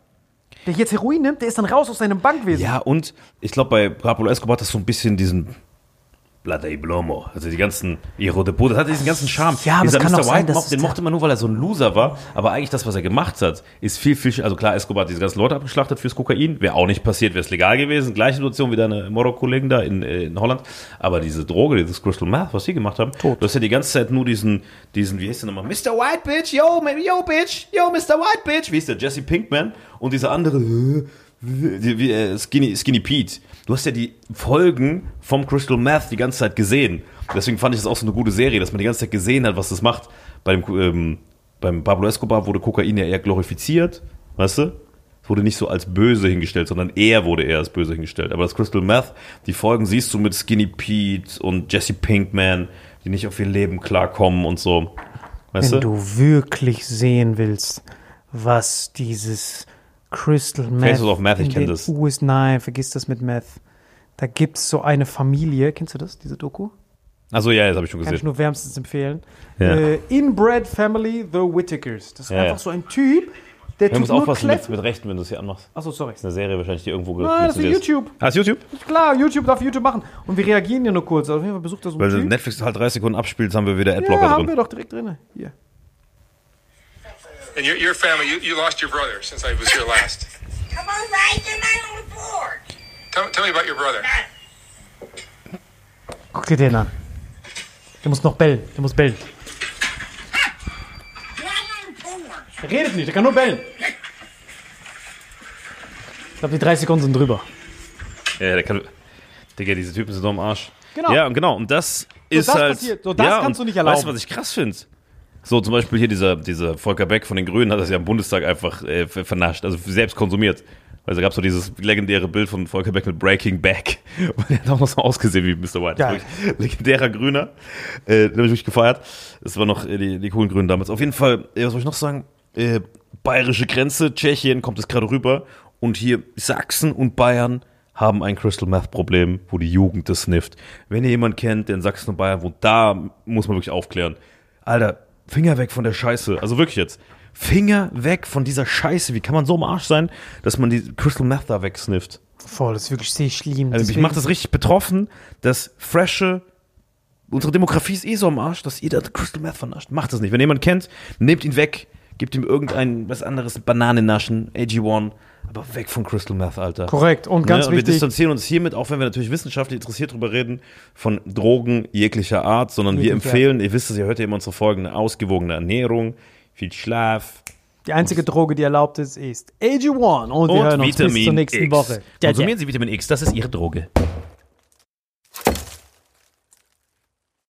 der jetzt Heroin nimmt, der ist dann raus aus seinem Bankwesen. Ja, und ich glaube, bei Pablo Escobar hat das so ein bisschen diesen Plata y Plomo. Also die ganzen Hiro de Puta. Das hatte diesen ganzen Charme. Ja, aber Dieser Mr. sein, White, dass mo- es den mochte man nur, weil er so ein Loser war. Aber eigentlich das, was er gemacht hat, ist viel, viel. Also klar, Escobar hat diese ganzen Leute abgeschlachtet fürs Kokain. Wäre auch nicht passiert, wäre es legal gewesen. Gleiche Situation wie deine Moro-Kollegen da in, äh, in Holland. Aber diese Droge, dieses Crystal Meth, was sie gemacht haben, du hast ja die ganze Zeit nur diesen, diesen wie heißt der nochmal? Mr. White Bitch, yo, yo, Bitch, yo, Mr. White Bitch. Wie ist der? Jesse Pinkman. Und dieser andere, äh, Skinny, Skinny Pete. Du hast ja die Folgen vom Crystal Meth die ganze Zeit gesehen. Deswegen fand ich das auch so eine gute Serie, dass man die ganze Zeit gesehen hat, was das macht. Bei dem, ähm, beim Pablo Escobar wurde Kokain ja eher glorifiziert, weißt du? Es wurde nicht so als böse hingestellt, sondern er wurde eher als böse hingestellt. Aber das Crystal Meth, die Folgen siehst du mit Skinny Pete und Jesse Pinkman, die nicht auf ihr Leben klarkommen und so. Weißt Wenn du? du wirklich sehen willst, was dieses Crystal Meth. Faces of Meth, ich in kenn den das. US, nein, vergiss das mit Meth. Da gibt es so eine Familie, kennst du das, diese Doku? Also ja, das habe ich schon Kann ich gesehen. nur wärmstens empfehlen. Ja. Äh, Inbred Family, The Whittakers. Das ist Ja, einfach ja. so ein Typ, der tut musst nur aufpassen mit, Rechten, wenn du es hier anmachst. Achso, sorry. Das ist eine Serie wahrscheinlich, die irgendwo Nein, das ist YouTube. Ah, ist YouTube? Klar, YouTube darf YouTube machen. Und wir reagieren ja nur kurz. Also auf jeden Fall besucht das so Weil. Netflix halt 30 Sekunden abspielt, haben wir wieder Ja, Adblocker haben wir drin. doch direkt drin. Hier. And your, your family, you, you lost your brother since I was here last. Come on, right? Not on the board. Tell, tell me about your brother. Guck dir den an. Der muss noch bellen. Der muss bellen. Der redet nicht, der kann nur bellen. Ich glaube, die 30 Sekunden sind drüber. Ja, der kann. Digga, diese Typen sind doch am Arsch. Genau. Ja, und genau. Und das ist das halt. passiert. So, das ja, kannst du nicht erlauben. Weißt du, was ich krass finde? So, zum Beispiel hier dieser, dieser Volker Beck von den Grünen hat das ja im Bundestag einfach äh, ver- vernascht, also selbst konsumiert. Also gab es so dieses legendäre Bild von Volker Beck mit Breaking Back. Und der hat auch noch so ausgesehen wie Mr. White. Wirklich Legendärer Grüner. Äh, den habe ich wirklich gefeiert. Das war noch äh, die, die coolen Grünen damals. Auf jeden Fall, äh, was soll ich noch sagen? Äh, bayerische Grenze, Tschechien kommt es gerade rüber. Und hier Sachsen und Bayern haben ein Crystal Meth Problem, wo die Jugend das snifft. Wenn ihr jemanden kennt, der in Sachsen und Bayern wohnt, da muss man wirklich aufklären. Alter, Finger weg von der Scheiße. Also wirklich jetzt. Finger weg von dieser Scheiße. Wie kann man so am Arsch sein, dass man die Crystal Meth da wegsnifft? Voll, das ist wirklich sehr schlimm. Also mich macht das richtig betroffen, dass frische, unsere Demografie ist eh so am Arsch, dass ihr da Crystal Meth vernascht. Macht das nicht. Wenn jemand kennt, nehmt ihn weg, gebt ihm irgendein was anderes, Bananen naschen, AG1, aber weg von Crystal Meth, Alter. Korrekt. Und ganz ne? und wir wichtig, distanzieren uns hiermit, auch wenn wir natürlich wissenschaftlich interessiert drüber reden, von Drogen jeglicher Art, sondern wir empfehlen, ihr wisst es, ihr hört ja immer unsere Folgen, eine ausgewogene Ernährung, viel Schlaf die einzige Droge, die erlaubt ist, ist AG1. Und wir und hören uns Vitamin bis zur nächsten X. Woche. Konsumieren Sie Vitamin X, das ist Ihre Droge.